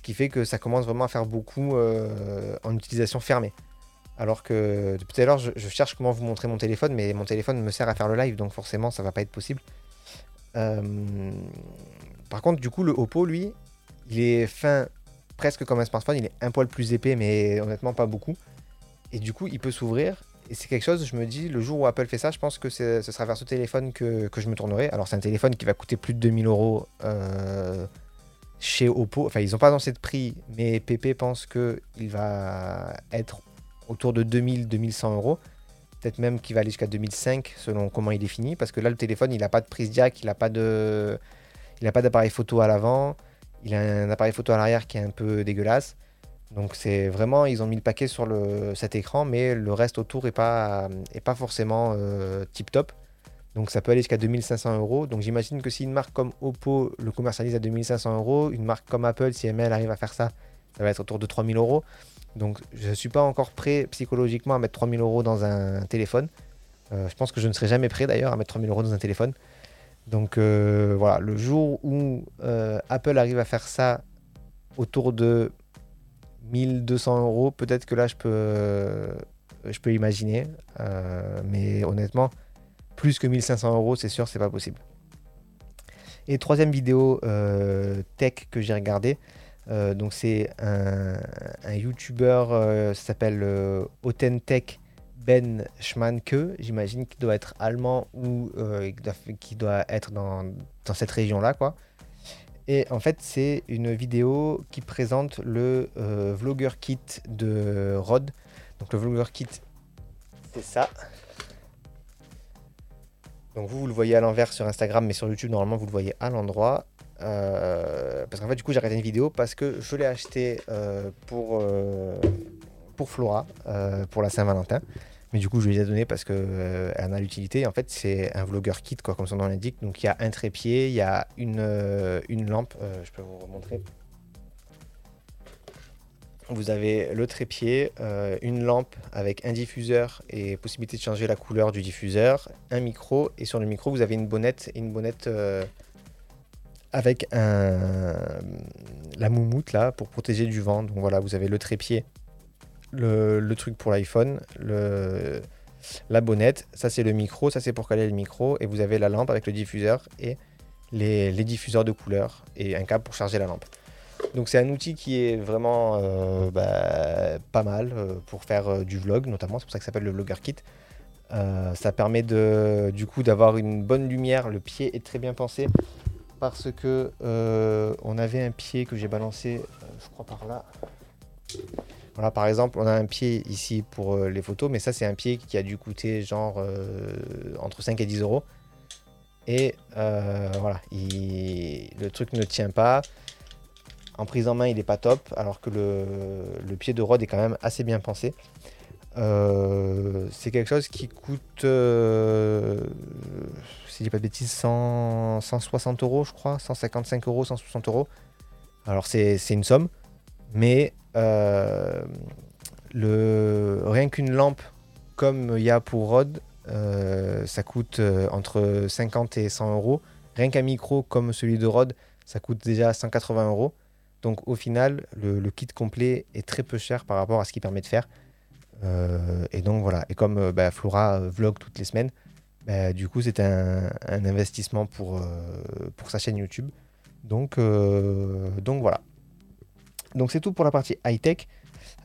ce qui fait que ça commence vraiment à faire beaucoup euh, en utilisation fermée. Alors que depuis tout à l'heure, je, cherche comment vous montrer mon téléphone, mais mon téléphone me sert à faire le live, donc forcément, ça va pas être possible. Euh, par contre, du coup, le Oppo, lui, il est fin presque comme un smartphone, il est un poil plus épais, mais honnêtement pas beaucoup. Et du coup, il peut s'ouvrir et c'est quelque chose, je me dis, le jour où Apple fait ça, je pense que ce sera vers ce téléphone que, je me tournerai. Alors, c'est un téléphone qui va coûter plus de 2000 euros euh, chez Oppo. Enfin, ils n'ont pas annoncé de prix, mais PP pense qu'il va être autour de 2000-2100 euros. Peut-être même qu'il va aller jusqu'à 2005 selon comment il est fini. Parce que là, le téléphone, il n'a pas de prise jack, il n'a pas de. D'appareil photo à l'avant, il a un appareil photo à l'arrière qui est un peu dégueulasse. Donc c'est vraiment, ils ont mis le paquet sur cet écran, mais le reste autour n'est pas, est pas forcément euh, tip top. Donc ça peut aller jusqu'à 2500 euros. Donc j'imagine que si une marque comme Oppo le commercialise à 2500 euros, une marque comme Apple, si elle arrive à faire ça, ça va être autour de 3000 euros. Donc je ne suis pas encore prêt psychologiquement à mettre 3000 euros dans un téléphone. Euh, je pense que je ne serai jamais prêt d'ailleurs à mettre 3000 euros dans un téléphone. Donc euh, voilà, le jour où Apple arrive à faire ça autour de 1200 euros, peut-être que là je peux, je peux imaginer. Euh, mais honnêtement, plus que 1500 euros, c'est sûr, c'est pas possible. Et troisième vidéo euh, tech que j'ai regardé, euh, donc c'est un, YouTuber, ça s'appelle Autentech Ben Schmanke, j'imagine qu'il doit être allemand ou qui doit être dans, dans cette région-là, quoi. Et en fait, c'est une vidéo qui présente le euh, Vlogger Kit de Rod. Donc le Vlogger Kit, c'est ça. Donc vous, vous le voyez à l'envers sur Instagram, mais sur YouTube, normalement, vous le voyez à l'endroit. Euh, parce qu'en fait, du coup, j'ai arrêté une vidéo parce que je l'ai acheté euh, pour, pour Flora, pour la Saint-Valentin. Mais du coup, je lui ai donné parce qu'elle euh, en a l'utilité. En fait, c'est un vlogger kit, quoi, comme son nom l'indique. Donc, il y a un trépied, il y a une, euh, lampe. Euh, je peux vous remontrer. Vous avez le trépied, une lampe avec un diffuseur et possibilité de changer la couleur du diffuseur, un micro. Et sur le micro, vous avez une bonnette, une bonnette avec un, la moumoute là pour protéger du vent. Donc voilà, vous avez le trépied le, truc pour l'iPhone, la bonnette, ça c'est le micro, ça c'est pour caler le micro, et vous avez la lampe avec le diffuseur et les, diffuseurs de couleurs et un câble pour charger la lampe. Donc c'est un outil qui est vraiment euh, bah, pas mal euh, pour faire euh, du vlog notamment, c'est pour ça que ça s'appelle le Vlogger Kit. ça permet de, du coup d'avoir une bonne lumière, le pied est très bien pensé parce que on avait un pied que j'ai balancé, je crois par là, voilà, par exemple, on a un pied ici pour les photos, mais ça, c'est un pied qui a dû coûter genre entre 5 et 10 euros. Et voilà, le truc ne tient pas. En prise en main, il n'est pas top, alors que le, pied de Rod est quand même assez bien pensé. c'est quelque chose qui coûte, si je dis pas de bêtises, 160 euros, je crois, 155 euros, 160 euros. Alors c'est une somme, mais euh, rien qu'une lampe comme il y a pour Rod, euh, ça coûte euh, entre 50 et 100 euros. Rien qu'un micro comme celui de Rod, ça coûte déjà 180 euros. Donc au final, le, kit complet est très peu cher par rapport à ce qu'il permet de faire. et donc voilà, et comme bah, Flora vlog toutes les semaines, bah, du coup c'est un, investissement pour, sa chaîne YouTube. Donc, voilà. Donc c'est tout pour la partie high-tech.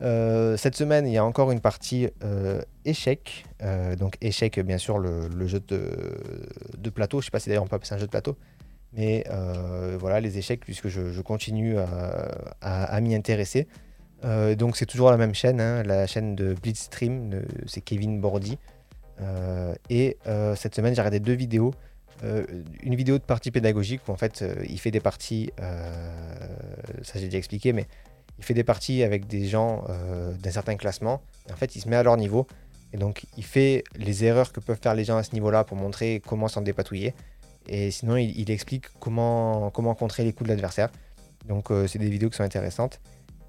Euh, cette semaine, il y a encore une partie euh, échec. Euh, donc échec, bien sûr, le, jeu de, plateau. Je ne sais pas si d'ailleurs on peut appeler un jeu de plateau. Mais voilà, les échecs, puisque je, continue à, m'y intéresser. donc c'est toujours la même chaîne, hein, la chaîne de Blitzstream, c'est Kevin Bordy. et cette semaine, j'ai regardé deux vidéos. une vidéo de partie pédagogique où en fait il fait des parties, ça j'ai déjà expliqué, mais il fait des parties avec des gens euh, d'un certain classement. en fait, il se met à leur niveau. Et donc, il fait les erreurs que peuvent faire les gens à ce niveau-là pour montrer comment s'en dépatouiller. Et sinon, il, explique comment, comment contrer les coups de l'adversaire. Donc, euh, c'est des vidéos qui sont intéressantes.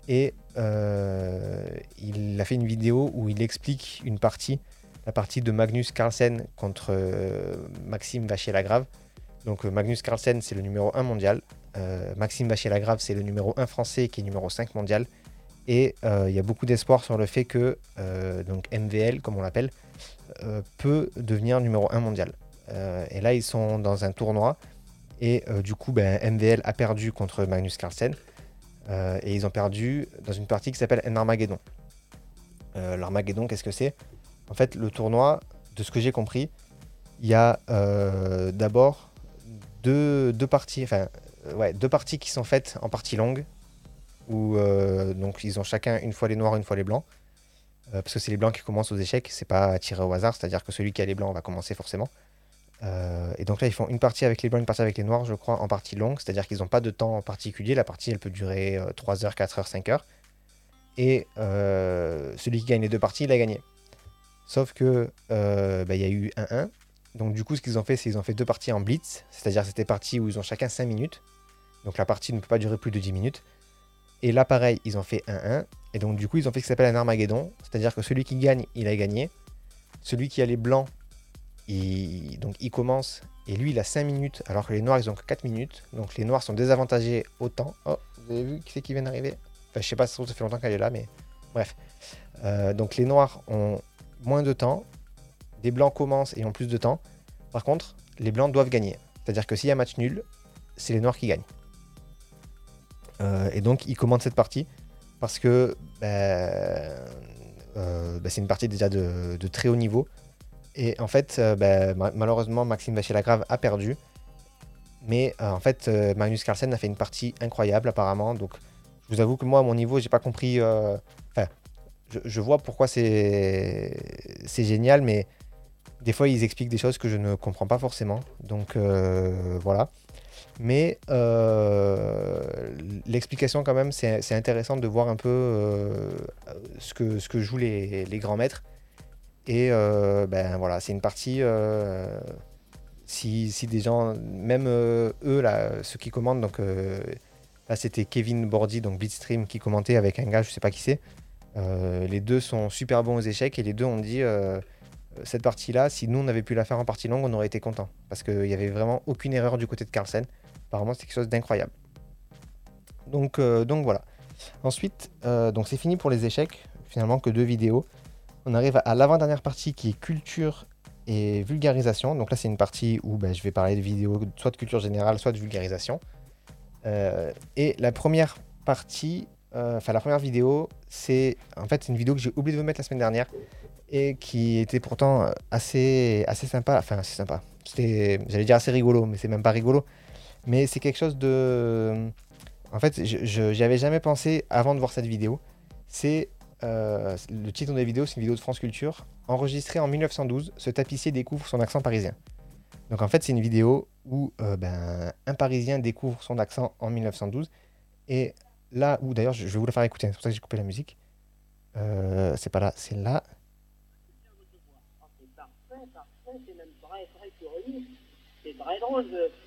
Et euh, il a fait une vidéo où il explique une partie, la partie de Magnus Carlsen contre Maxime Vachier-Lagrave. Donc, Magnus Carlsen, c'est le numéro 1 mondial. Euh, Maxime Vachier-Lagrave, c'est le numéro 1 français qui est numéro 5 mondial. Et euh, il y a beaucoup d'espoir sur le fait que euh, donc MVL, comme on l'appelle, peut devenir numéro 1 mondial. Et là, ils sont dans un tournoi. Et du coup, ben, MVL a perdu contre Magnus Carlsen. et ils ont perdu dans une partie qui s'appelle un Armageddon. L'Armageddon, qu'est-ce que c'est? En fait, le tournoi, de ce que j'ai compris, il y a d'abord deux, deux, parties, enfin euh, ouais, deux parties qui sont faites en partie longue, où euh, donc ils ont chacun une fois les noirs, une fois les blancs. Euh, parce que c'est les blancs qui commencent aux échecs, c'est pas tiré au hasard, c'est-à-dire que celui qui a les blancs va commencer forcément. Et donc là, ils font une partie avec les blancs, une partie avec les noirs, je crois, en partie longue, c'est-à-dire qu'ils n'ont pas de temps en particulier. La partie, elle peut durer 3 heures, 4 heures, 5 heures. Et celui qui gagne les deux parties, il a gagné. Sauf que bah, il y a eu 1-1. Donc du coup, ce qu'ils ont fait, c'est qu'ils ont fait deux parties en blitz, c'est-à-dire c'était parties où ils ont chacun 5 minutes. Donc la partie ne peut pas durer plus de 10 minutes. Et là, pareil, ils ont fait 1-1. Et donc, du coup, ils ont fait ce qui s'appelle un Armageddon. C'est-à-dire que celui qui gagne, il a gagné. Celui qui a les blancs, il, donc, il commence. Et lui, il a 5 minutes. Alors que les noirs, ils ont que 4 minutes. Donc les noirs sont désavantagés autant. Oh, vous avez vu qui c'est qui vient d'arriver? Je sais pas si ça fait longtemps qu'elle est là, mais bref. Euh, donc les noirs ont moins de temps. Les blancs commencent et ont plus de temps. Par contre, les blancs doivent gagner. C'est-à-dire que s'il y a match nul, c'est les noirs qui gagnent. Euh, et donc, il commande cette partie parce que ben, euh, ben, c'est une partie déjà de, très haut niveau. Et en fait, euh, ben, malheureusement, Maxime Vachier-Lagrave a perdu. Mais en fait, Magnus Carlsen a fait une partie incroyable apparemment. Donc, je vous avoue que moi, à mon niveau, j'ai pas compris. Enfin, je, vois pourquoi c'est génial, mais des fois, ils expliquent des choses que je ne comprends pas forcément. Donc, voilà. Mais euh, l'explication, quand même, c'est intéressant de voir un peu euh, ce, que, jouent les grands maîtres. Et euh, ben voilà, c'est une partie. Si, si, des gens, même eux, là, ceux qui commandent, donc là c'était Kevin Bordy, donc Bitstream, qui commentait avec un gars, je sais pas qui c'est. les deux sont super bons aux échecs et les deux ont dit cette partie-là, si nous on avait pu la faire en partie longue, on aurait été content. Parce qu'il n'y avait vraiment aucune erreur du côté de Carlsen. Apparemment, c'est quelque chose d'incroyable. Donc, euh, donc voilà. Ensuite, euh, donc c'est fini pour les échecs. Finalement, que deux vidéos. On arrive à l'avant-dernière partie qui est culture et vulgarisation. Donc là, c'est une partie où ben, je vais parler de vidéos soit de culture générale, soit de vulgarisation. Euh, et la première partie, enfin la première vidéo, c'est en fait une vidéo que j'ai oublié de vous mettre la semaine dernière et qui était pourtant assez, assez sympa. Enfin, assez sympa. C'était, j'allais dire assez rigolo, mais c'est même pas rigolo. Mais c'est quelque chose de. En fait, je avais jamais pensé avant de voir cette vidéo. C'est. Euh, le titre de la vidéo, c'est une vidéo de France Culture. Enregistrée en 1912, ce tapissier découvre son accent parisien. Donc en fait, c'est une vidéo où euh, ben, un Parisien découvre son accent en 1912. Et là où, d'ailleurs, je vais vous la faire écouter, c'est pour ça que j'ai coupé la musique. Euh, c'est pas là, c'est là. C'est très drôle il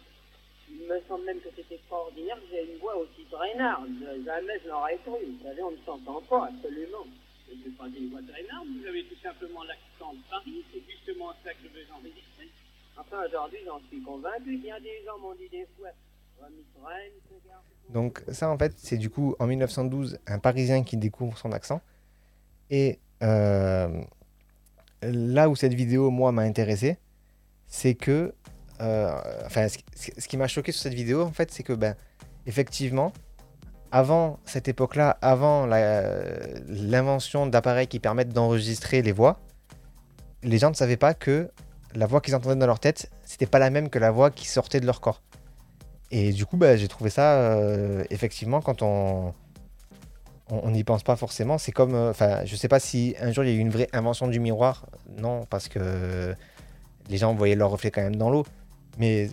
me semble même que c'est extraordinaire que j'ai une voix aussi traînarde. Jamais je n'aurais cru. Vous savez, on ne s'entend pas, absolument. Ce n'est pas une voix traînarde, vous avez tout simplement l'accent de Paris. C'est justement ça que je veux enregistrer. Enfin, aujourd'hui, j'en suis convaincu. Bien des gens m'ont dit des fois. Donc ça en fait c'est du coup en 1912 un Parisien qui découvre son accent et euh, là où cette vidéo moi m'a intéressé c'est que enfin, ce, qui m'a choqué sur cette vidéo, en fait, c'est que, ben, effectivement, avant cette époque-là, avant l'invention d'appareils qui permettent d'enregistrer les voix, les gens ne savaient pas que la voix qu'ils entendaient dans leur tête, c'était pas la même que la voix qui sortait de leur corps. Et du coup, bah, j'ai trouvé ça, euh, effectivement, quand on on n'y pense pas forcément, c'est comme, euh, enfin, je sais pas si un jour il y a eu une vraie invention du miroir, non, parce que les gens voyaient leur reflet quand même dans l'eau, mais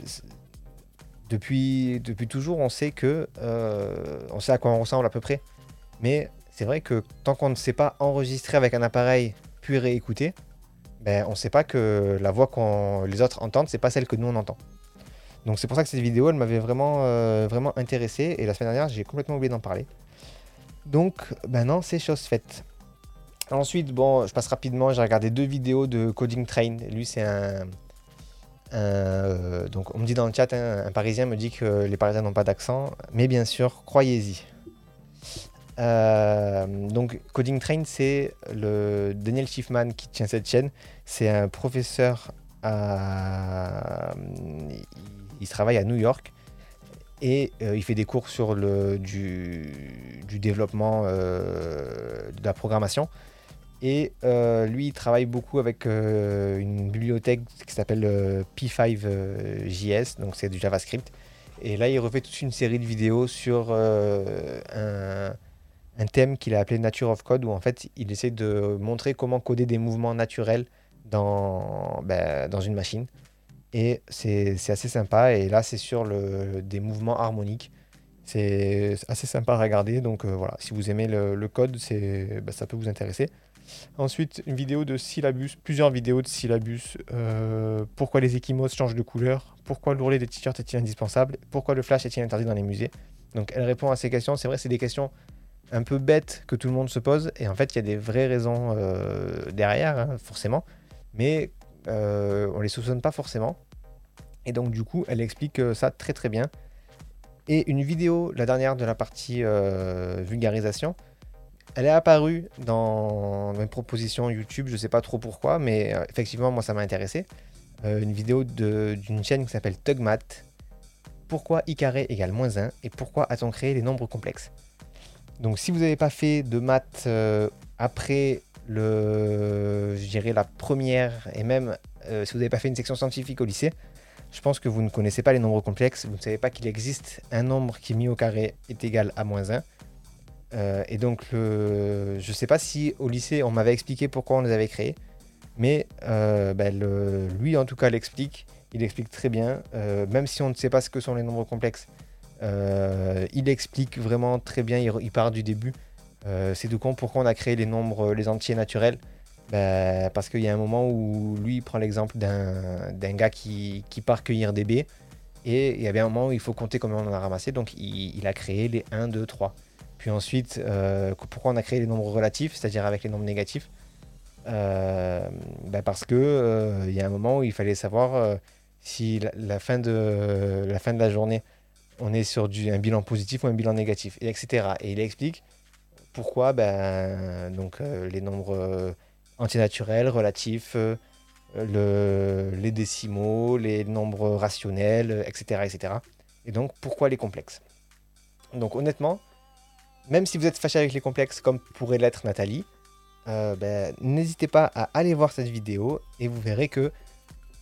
depuis, depuis toujours, on sait que, euh, on sait à quoi on ressemble à peu près, mais c'est vrai que tant qu'on ne sait pas enregistrer avec un appareil puis réécouter, ben, on ne sait pas que la voix que les autres entendent, c'est pas celle que nous on entend. Donc c'est pour ça que cette vidéo, elle m'avait vraiment, euh, vraiment intéressé. Et la semaine dernière, j'ai complètement oublié d'en parler. Donc maintenant, c'est chose faite. Ensuite, bon, je passe rapidement. J'ai regardé deux vidéos de Coding Train. Lui, c'est un, euh, donc on me dit dans le chat, hein, un Parisien me dit que les Parisiens n'ont pas d'accent, mais bien sûr, croyez-y. Euh, donc Coding Train, c'est Daniel Schiffman qui tient cette chaîne. C'est un professeur à il travaille à New York et euh, il fait des cours sur le, du, développement de la programmation. Et euh, lui, il travaille beaucoup avec une bibliothèque qui s'appelle P5JS, donc c'est du JavaScript. Et là, il refait toute une série de vidéos sur un, thème qu'il a appelé Nature of Code, où en fait, il essaie de montrer comment coder des mouvements naturels dans, ben, dans une machine. Et c'est assez sympa. Et là, c'est sur des mouvements harmoniques. C'est assez sympa à regarder. Donc euh, voilà, si vous aimez le, code, bah, ça peut vous intéresser. Ensuite, une vidéo de syllabus, plusieurs vidéos de syllabus. Euh, pourquoi les échymoses changent de couleur Pourquoi l'ourlet des t-shirts est-il indispensable Pourquoi le flash est-il interdit dans les musées Donc elle répond à ces questions. C'est vrai, c'est des questions un peu bêtes que tout le monde se pose. Et en fait, il y a des vraies raisons euh, derrière, hein, forcément. Mais euh, on les soupçonne pas forcément. Et donc du coup, elle explique euh, ça très très bien. Et une vidéo, la dernière de la partie euh, vulgarisation, elle est apparue dans mes propositions YouTube, je sais pas trop pourquoi, mais effectivement moi ça m'a intéressé. une vidéo d'une chaîne qui s'appelle Tugmat. Pourquoi i carré égale moins 1 et pourquoi a-t-on créé les nombres complexes? Donc si vous n'avez pas fait de maths après le, je dirais la première, et même euh, si vous n'avez pas fait une section scientifique au lycée, je pense que vous ne connaissez pas les nombres complexes, vous ne savez pas qu'il existe un nombre qui mis au carré est égal à moins 1. Euh, et donc, je ne sais pas si au lycée on m'avait expliqué pourquoi on les avait créés, mais euh, ben, lui en tout cas l'explique, il explique très bien, même si on ne sait pas ce que sont les nombres complexes, il explique vraiment très bien, il part du début. Euh, c'est du con pourquoi on a créé les nombres, les entiers naturels? Ben, parce qu'il y a un moment où lui il prend l'exemple d'un gars qui, part cueillir des baies. Et il y avait un moment où il faut compter combien on en a ramassé. Donc il, a créé les 1, 2, 3. Puis ensuite, euh, pourquoi on a créé les nombres relatifs, c'est-à-dire avec les nombres négatifs euh, ben, Parce que il y a un moment où il fallait savoir si la, fin de, la fin de la journée, on est sur du, un bilan positif ou un bilan négatif, et etc. Et il explique pourquoi ben, donc, euh, les nombres euh, antinaturels, relatifs, euh, le, les décimaux, les nombres rationnels, etc., etc. Et donc, pourquoi les complexes? Donc, honnêtement, même si vous êtes fâché avec les complexes, comme pourrait l'être Nathalie, ben, n'hésitez pas à aller voir cette vidéo et vous verrez que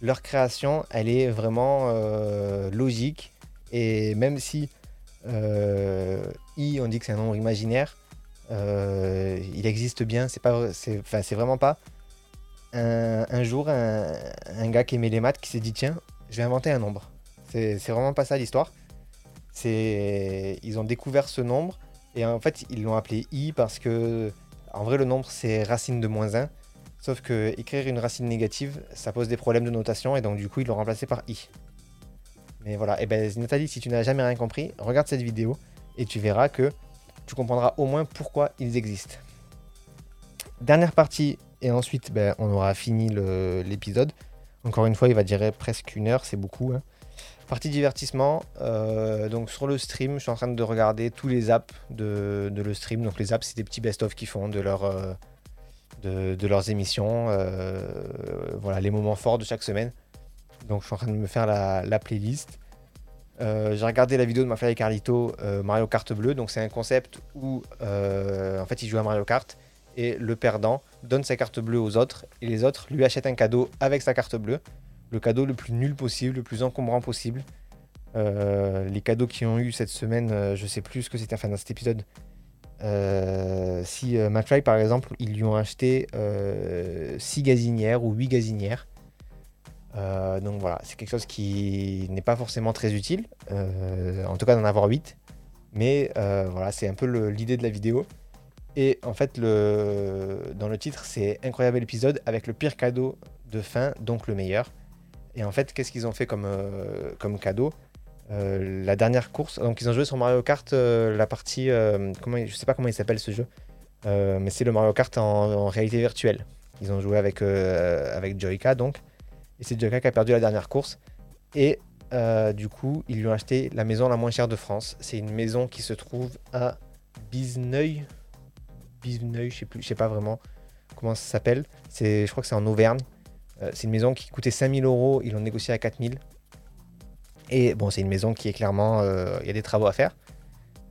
leur création, elle est vraiment logique. Et même si i, on dit que c'est un nombre imaginaire, euh, il existe bien. C'est vraiment pas un, jour un, gars qui aimait les maths qui s'est dit tiens, je vais inventer un nombre. C'est, vraiment pas ça l'histoire. C'est, ils ont découvert ce nombre et en fait ils l'ont appelé i parce que en vrai le nombre c'est racine de moins 1. Sauf que écrire une racine négative, ça pose des problèmes de notation et donc du coup ils l'ont remplacé par i. Mais voilà, et ben Nathalie, si tu n'as jamais rien compris, regarde cette vidéo et tu verras que tu comprendras au moins pourquoi ils existent. Dernière partie, et ensuite ben, on aura fini l'épisode. Encore une fois, il va durer presque une heure, c'est beaucoup. Hein. Partie divertissement, euh, donc sur le stream, je suis en train de regarder tous les apps de, le stream. Donc les apps, c'est des petits best-of qu'ils font de, euh, leurs émissions. Euh, voilà, les moments forts de chaque semaine. Donc je suis en train de me faire la playlist. J'ai regardé la vidéo de Mafia et Carlito Mario Kart bleu. Donc c'est un concept où en fait il joue à Mario Kart et le perdant donne sa carte bleue aux autres et les autres lui achètent un cadeau avec sa carte bleue. Le cadeau le plus nul possible, le plus encombrant possible. Euh, les cadeaux qu'ils ont eu cette semaine, euh, je sais plus ce que c'était, enfin dans cet épisode. Euh, si euh, McFly par exemple, ils lui ont acheté 6 gazinières ou 8 gazinières. Donc voilà, c'est quelque chose qui n'est pas forcément très utile, en tout cas d'en avoir 8. Mais voilà, c'est un peu l'idée de la vidéo. Et en fait, le, dans le titre, c'est incroyable épisode avec le pire cadeau de fin, donc le meilleur. Et en fait, qu'est-ce qu'ils ont fait comme, euh, comme cadeau? Euh, La dernière course, donc ils ont joué sur Mario Kart, euh, la partie, comment, je sais pas comment il s'appelle ce jeu, mais c'est le Mario Kart en, réalité virtuelle. Ils ont joué avec, avec Joyka donc, et c'est Joyka qui a perdu la dernière course. Et du coup, ils lui ont acheté la maison la moins chère de France. C'est une maison qui se trouve à Bizneuil. Bizneuil, je sais plus, je sais pas vraiment comment ça s'appelle. C'est, je crois que c'est en Auvergne. Euh, c'est une maison qui coûtait 5000 euros. Ils l'ont négocié à 4000. Et bon, c'est une maison qui est clairement, euh, il y a des travaux à faire.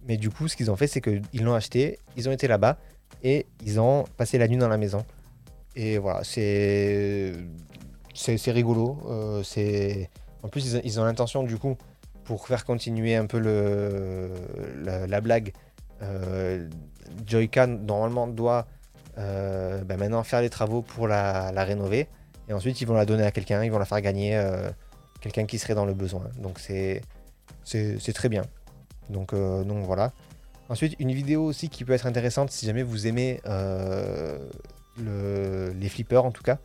Mais du coup, ce qu'ils ont fait, c'est qu'ils l'ont acheté, ils ont été là-bas et ils ont passé la nuit dans la maison. Et voilà, c'est c'est rigolo. euh, c'est en plus ils, ont l'intention du coup pour faire continuer un peu le la, la blague. Euh, normalement doit bah, maintenant faire les travaux pour la rénover et ensuite ils vont la donner à quelqu'un, ils vont la faire gagner euh, quelqu'un qui serait dans le besoin. Donc c'est c'est très bien. Donc, euh, donc voilà. Ensuite, une vidéo aussi qui peut être intéressante si jamais vous aimez euh, le- les flippers en tout cas.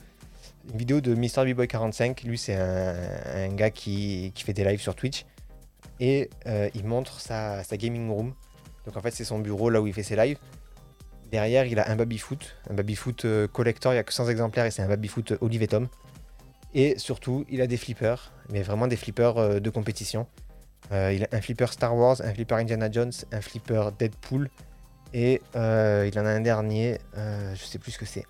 Une vidéo de MrBboy45. Lui, c'est un, un gars qui, qui fait des lives sur Twitch. Et il montre sa, sa gaming room. Donc en fait, c'est son bureau là où il fait ses lives. Derrière, il a un baby-foot. Un baby-foot euh, collector. Il n'y a que 100 exemplaires et c'est un baby-foot Olive et surtout, il a des flippers. Mais vraiment des flippers euh, de compétition. Euh, il a un flipper Star Wars, un flipper Indiana Jones, un flipper Deadpool et euh, il en a un dernier, euh, je sais plus ce que c'est.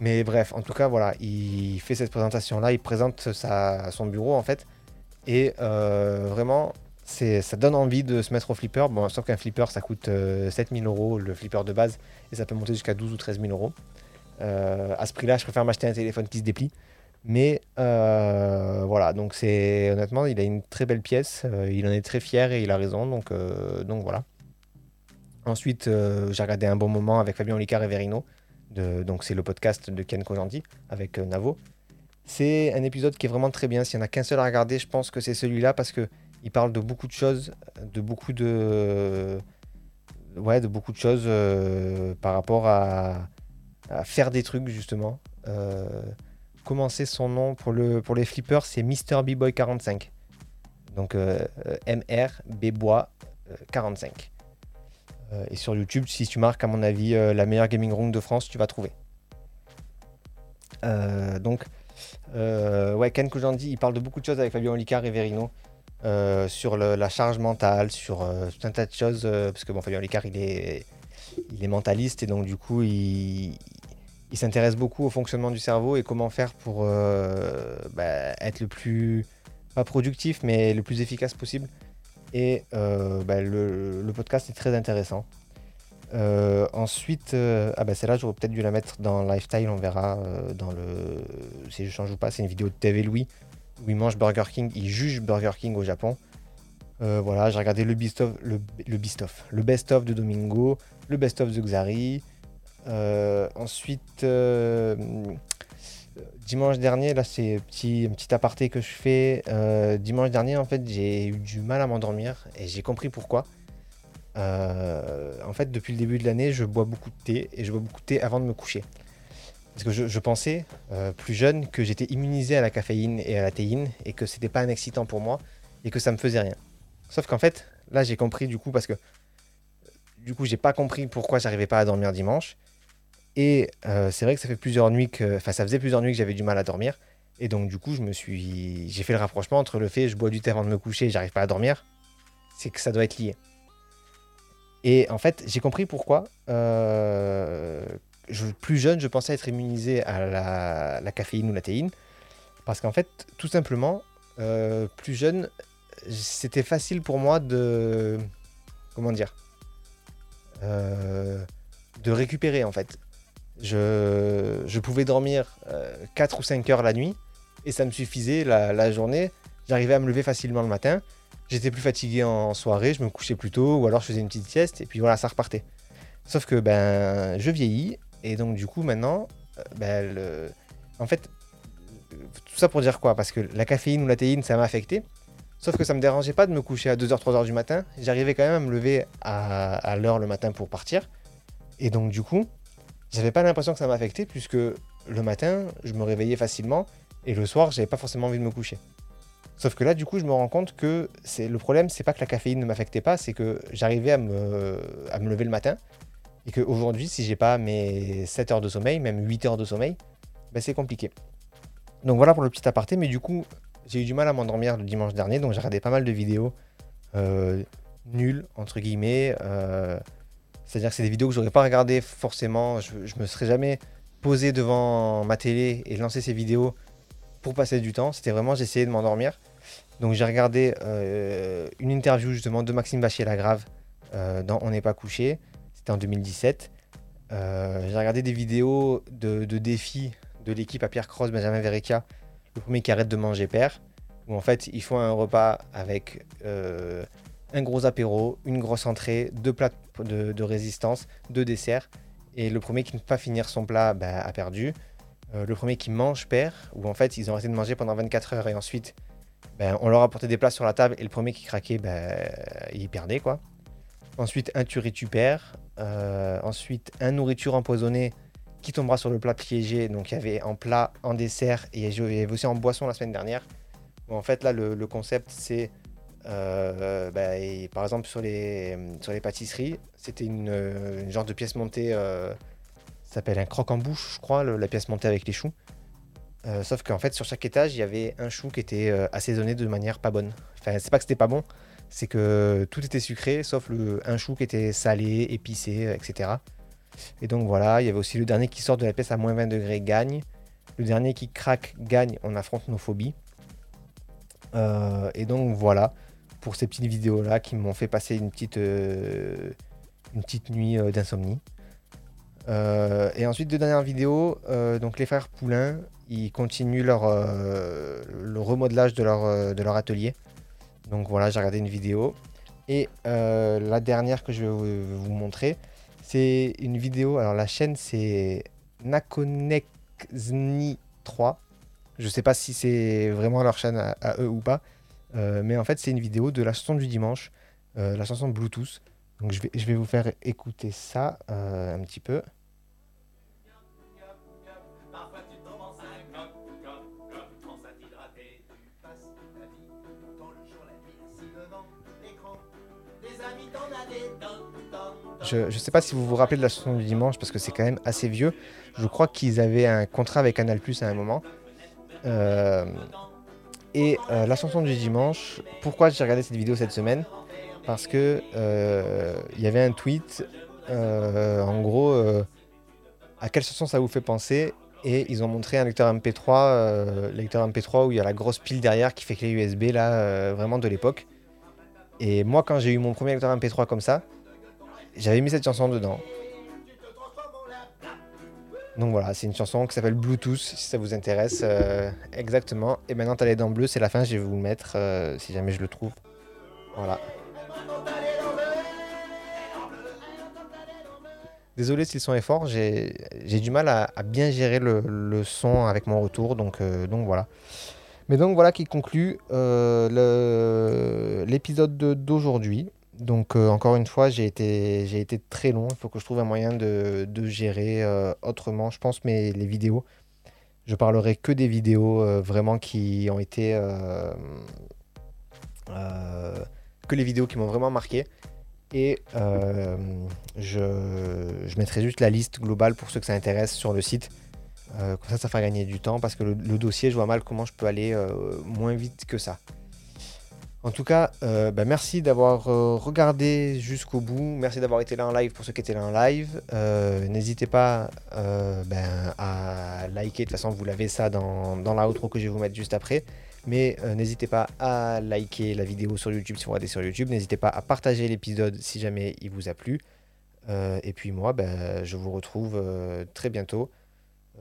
Mais bref, en tout cas, voilà, il fait cette présentation-là, il présente son bureau en fait. Et euh, vraiment, ça donne envie de se mettre au flipper. Bon, sauf qu'un flipper, ça coûte euh, 7000 euros, le flipper de base, et ça peut monter jusqu'à 12 ou 13 000 euros. Euh, à ce prix-là, je préfère m'acheter un téléphone qui se déplie. Mais euh, voilà, donc c'est honnêtement, il a une très belle pièce, euh, il en est très fier et il a raison, donc, donc voilà. Ensuite, j'ai regardé un bon moment avec Fabien Olicard et Verino, donc c'est le podcast de Ken Kojandi avec Navo. C'est un épisode qui est vraiment très bien. S'il n'y en a qu'un seul à regarder, je pense que c'est celui-là parce que il parle de beaucoup de choses, de beaucoup de, ouais, de beaucoup de choses euh, par rapport à, faire des trucs justement. Euh, commencer son nom pour, le, pour les flippers, c'est Mr. B-Boy 45. Donc euh, MR B-Bois euh, 45. Euh, et sur YouTube, si tu marques, à mon avis, la meilleure gaming room de France, tu vas trouver. Donc, ouais, Ken Kojandi, il parle de beaucoup de choses avec Fabien Olicard et Verino. Euh, sur la charge mentale, sur euh, tout un tas de choses, euh, parce que bon, Fabien Olicard, il est, il est mentaliste et donc du coup, il, il s'intéresse beaucoup au fonctionnement du cerveau et comment faire pour bah, être le plus, pas productif, mais le plus efficace possible. Et bah, le, podcast est très intéressant. Ensuite, ah bah celle-là, j'aurais peut-être dû la mettre dans Lifestyle, on verra dans le si je change ou pas. C'est une vidéo de TV Louis où il mange Burger King, il juge Burger King au Japon. Euh, voilà, j'ai regardé le best-of, le, le best-of, le best-of de Domingo, le best-of de Xari. Euh, ensuite, euh, dimanche dernier, là c'est un petit, aparté que je fais. Dimanche dernier, en fait, j'ai eu du mal à m'endormir et j'ai compris pourquoi. En fait, depuis le début de l'année, je bois beaucoup de thé et je bois beaucoup de thé avant de me coucher. Parce que je, pensais, euh, plus jeune, que j'étais immunisé à la caféine et à la théine et que c'était pas un excitant pour moi et que ça me faisait rien. Sauf qu'en fait, là j'ai compris du coup parce que du coup j'ai pas compris pourquoi j'arrivais pas à dormir dimanche. Et euh, c'est vrai que ça fait plusieurs nuits que, enfin ça faisait plusieurs nuits que j'avais du mal à dormir. Et donc du coup je me suis, j'ai fait le rapprochement entre le fait je bois du thé avant de me coucher et j'arrive pas à dormir, c'est que ça doit être lié. Et en fait j'ai compris pourquoi. Euh, plus jeune, je pensais être immunisé à la, caféine ou la théine. Parce qu'en fait, tout simplement, euh, plus jeune, c'était facile pour moi de. Comment dire euh, De récupérer en fait. Je, je pouvais dormir euh, 4 ou 5 heures la nuit et ça me suffisait la journée j'arrivais à me lever facilement le matin. J'étais plus fatigué en soirée, je me couchais plus tôt, ou alors je faisais une petite sieste, et puis voilà, ça repartait. Sauf que ben, je vieillis, et donc du coup maintenant, euh, le... en fait, tout ça pour dire quoi? Parce que la caféine ou la théine, ça m'a affecté. Sauf que ça me dérangeait pas de me coucher à 2h, 3h du matin. J'arrivais quand même à me lever à, l'heure le matin pour partir. Et donc du coup, j'avais pas l'impression que ça m'affectait, puisque le matin, je me réveillais facilement, et le soir, j'avais pas forcément envie de me coucher. Sauf que là, du coup, je me rends compte que le problème, c'est pas que la caféine ne m'affectait pas, c'est que j'arrivais à me lever le matin, et qu'aujourd'hui, si j'ai pas mes 7 heures de sommeil, même 8 heures de sommeil, ben c'est compliqué. Donc voilà pour le petit aparté, mais du coup, j'ai eu du mal à m'endormir le dimanche dernier, donc j'ai regardé pas mal de vidéos euh, nulles, entre guillemets. euh, C'est-à-dire que c'est des vidéos que j'aurais pas regardées forcément. Je, je me serais jamais posé devant ma télé et lancé ces vidéos pour passer du temps. C'était vraiment, j'essayais de m'endormir. Donc j'ai regardé euh, une interview justement de Maxime Bachier-Lagrave euh, dans On n'est pas couché. C'était en 2017. Euh, j'ai regardé des vidéos de, de défis de l'équipe à Pierre Cross, Benjamin Verrecchia, le premier qui arrête de manger père, où en fait ils font un repas avec euh, un gros apéro, une grosse entrée, deux plats de, résistance, deux desserts, et le premier qui ne peut pas finir son plat bah, a perdu. Euh, le premier qui mange perd, où en fait ils ont arrêté de manger pendant 24 heures et ensuite ben, on leur a porté des plats sur la table et le premier qui craquait, ben, il perdait quoi. Ensuite un tu perds. Euh, ensuite un nourriture empoisonnée qui tombera sur le plat piégé. Donc il y avait en plat, en dessert et il y avait aussi en boisson la semaine dernière. En fait là le, concept c'est euh, bah, par exemple sur les, sur les pâtisseries, c'était une, une genre de pièce montée, euh, ça s'appelle un croque en bouche je crois, la pièce montée avec les choux. Sauf qu'en fait sur chaque étage il y avait un chou qui était assaisonné de manière pas bonne. Enfin c'est pas que c'était pas bon, c'est que tout était sucré sauf le, un chou qui était salé, épicé, etc. Et donc voilà, il y avait aussi le dernier qui sort de la pièce à moins 20 degrés gagne. Le dernier qui craque gagne, on affronte nos phobies. Euh, et donc voilà, pour ces petites vidéos là qui m'ont fait passer une petite, euh, nuit euh, d'insomnie. Et ensuite, deux dernières vidéos, donc les frères Poulain, ils continuent leur, le remodelage de leur atelier. Donc voilà, j'ai regardé une vidéo. Et euh, la dernière que je vais vous, montrer, c'est une vidéo. Alors la chaîne c'est Nakonexni 3. Je sais pas si c'est vraiment leur chaîne à, eux ou pas. Euh, mais en fait, c'est une vidéo de la chanson du dimanche, euh, la chanson Bluetooth. Donc je vais, vous faire écouter ça un petit peu. Je ne sais pas si vous vous rappelez de la chanson du dimanche parce que c'est quand même assez vieux. Je crois qu'ils avaient un contrat avec Canal Plus à un moment. Euh, et euh, la chanson du dimanche, pourquoi j'ai regardé cette vidéo cette semaine? Parce que euh, il y avait un tweet, en gros, à quelle chanson ça vous fait penser? Et ils ont montré un lecteur MP3, euh, lecteur MP3 où il y a la grosse pile derrière qui fait clé USB là, vraiment de l'époque. Et moi, quand j'ai eu mon premier lecteur MP3 comme ça, j'avais mis cette chanson dedans. Donc voilà, c'est une chanson qui s'appelle Bluetooth, si ça vous intéresse. euh, exactement. Et maintenant, t'as les dents bleues, c'est la fin, je vais vous le mettre euh, si jamais je le trouve. Voilà. Désolé si le son est fort, j'ai du mal à, bien gérer le, son avec mon retour, donc, euh, donc voilà. Mais donc voilà qui conclut l'épisode de- d'aujourd'hui. Donc euh, encore une fois, j'ai été, très long. Il faut que je trouve un moyen de, gérer euh, autrement, je pense, mais les vidéos. Je parlerai que des vidéos euh, vraiment qui ont été... que les vidéos qui m'ont vraiment marqué. Et je, mettrai juste la liste globale pour ceux que ça intéresse sur le site. Comme ça, ça fera gagner du temps parce que le, dossier, je vois mal comment je peux aller moins vite que ça. En tout cas, euh, bah, merci d'avoir euh, regardé jusqu'au bout. Merci d'avoir été là en live pour ceux qui étaient là en live. Euh, N'hésitez pas ben, à liker. De toute façon, vous l'avez ça dans, dans la outro que je vais vous mettre juste après. Mais n'hésitez pas à liker la vidéo sur YouTube si vous regardez sur YouTube. N'hésitez pas à partager l'épisode si jamais il vous a plu. Et puis moi, ben, je vous retrouve très bientôt.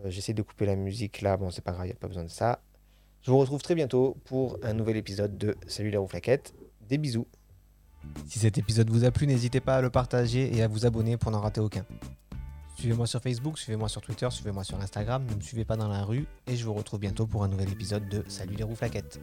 J'essaie de couper la musique là. Bon, c'est pas grave, il n'y a pas besoin de ça. Je vous retrouve très bientôt pour un nouvel épisode de Salut les rouflaquettes. Des bisous. Si cet épisode vous a plu, n'hésitez pas à le partager et à vous abonner pour n'en rater aucun. Suivez-moi sur Facebook, suivez-moi sur Twitter, suivez-moi sur Instagram, ne me suivez pas dans la rue et je vous retrouve bientôt pour un nouvel épisode de Salut les rouflaquettes.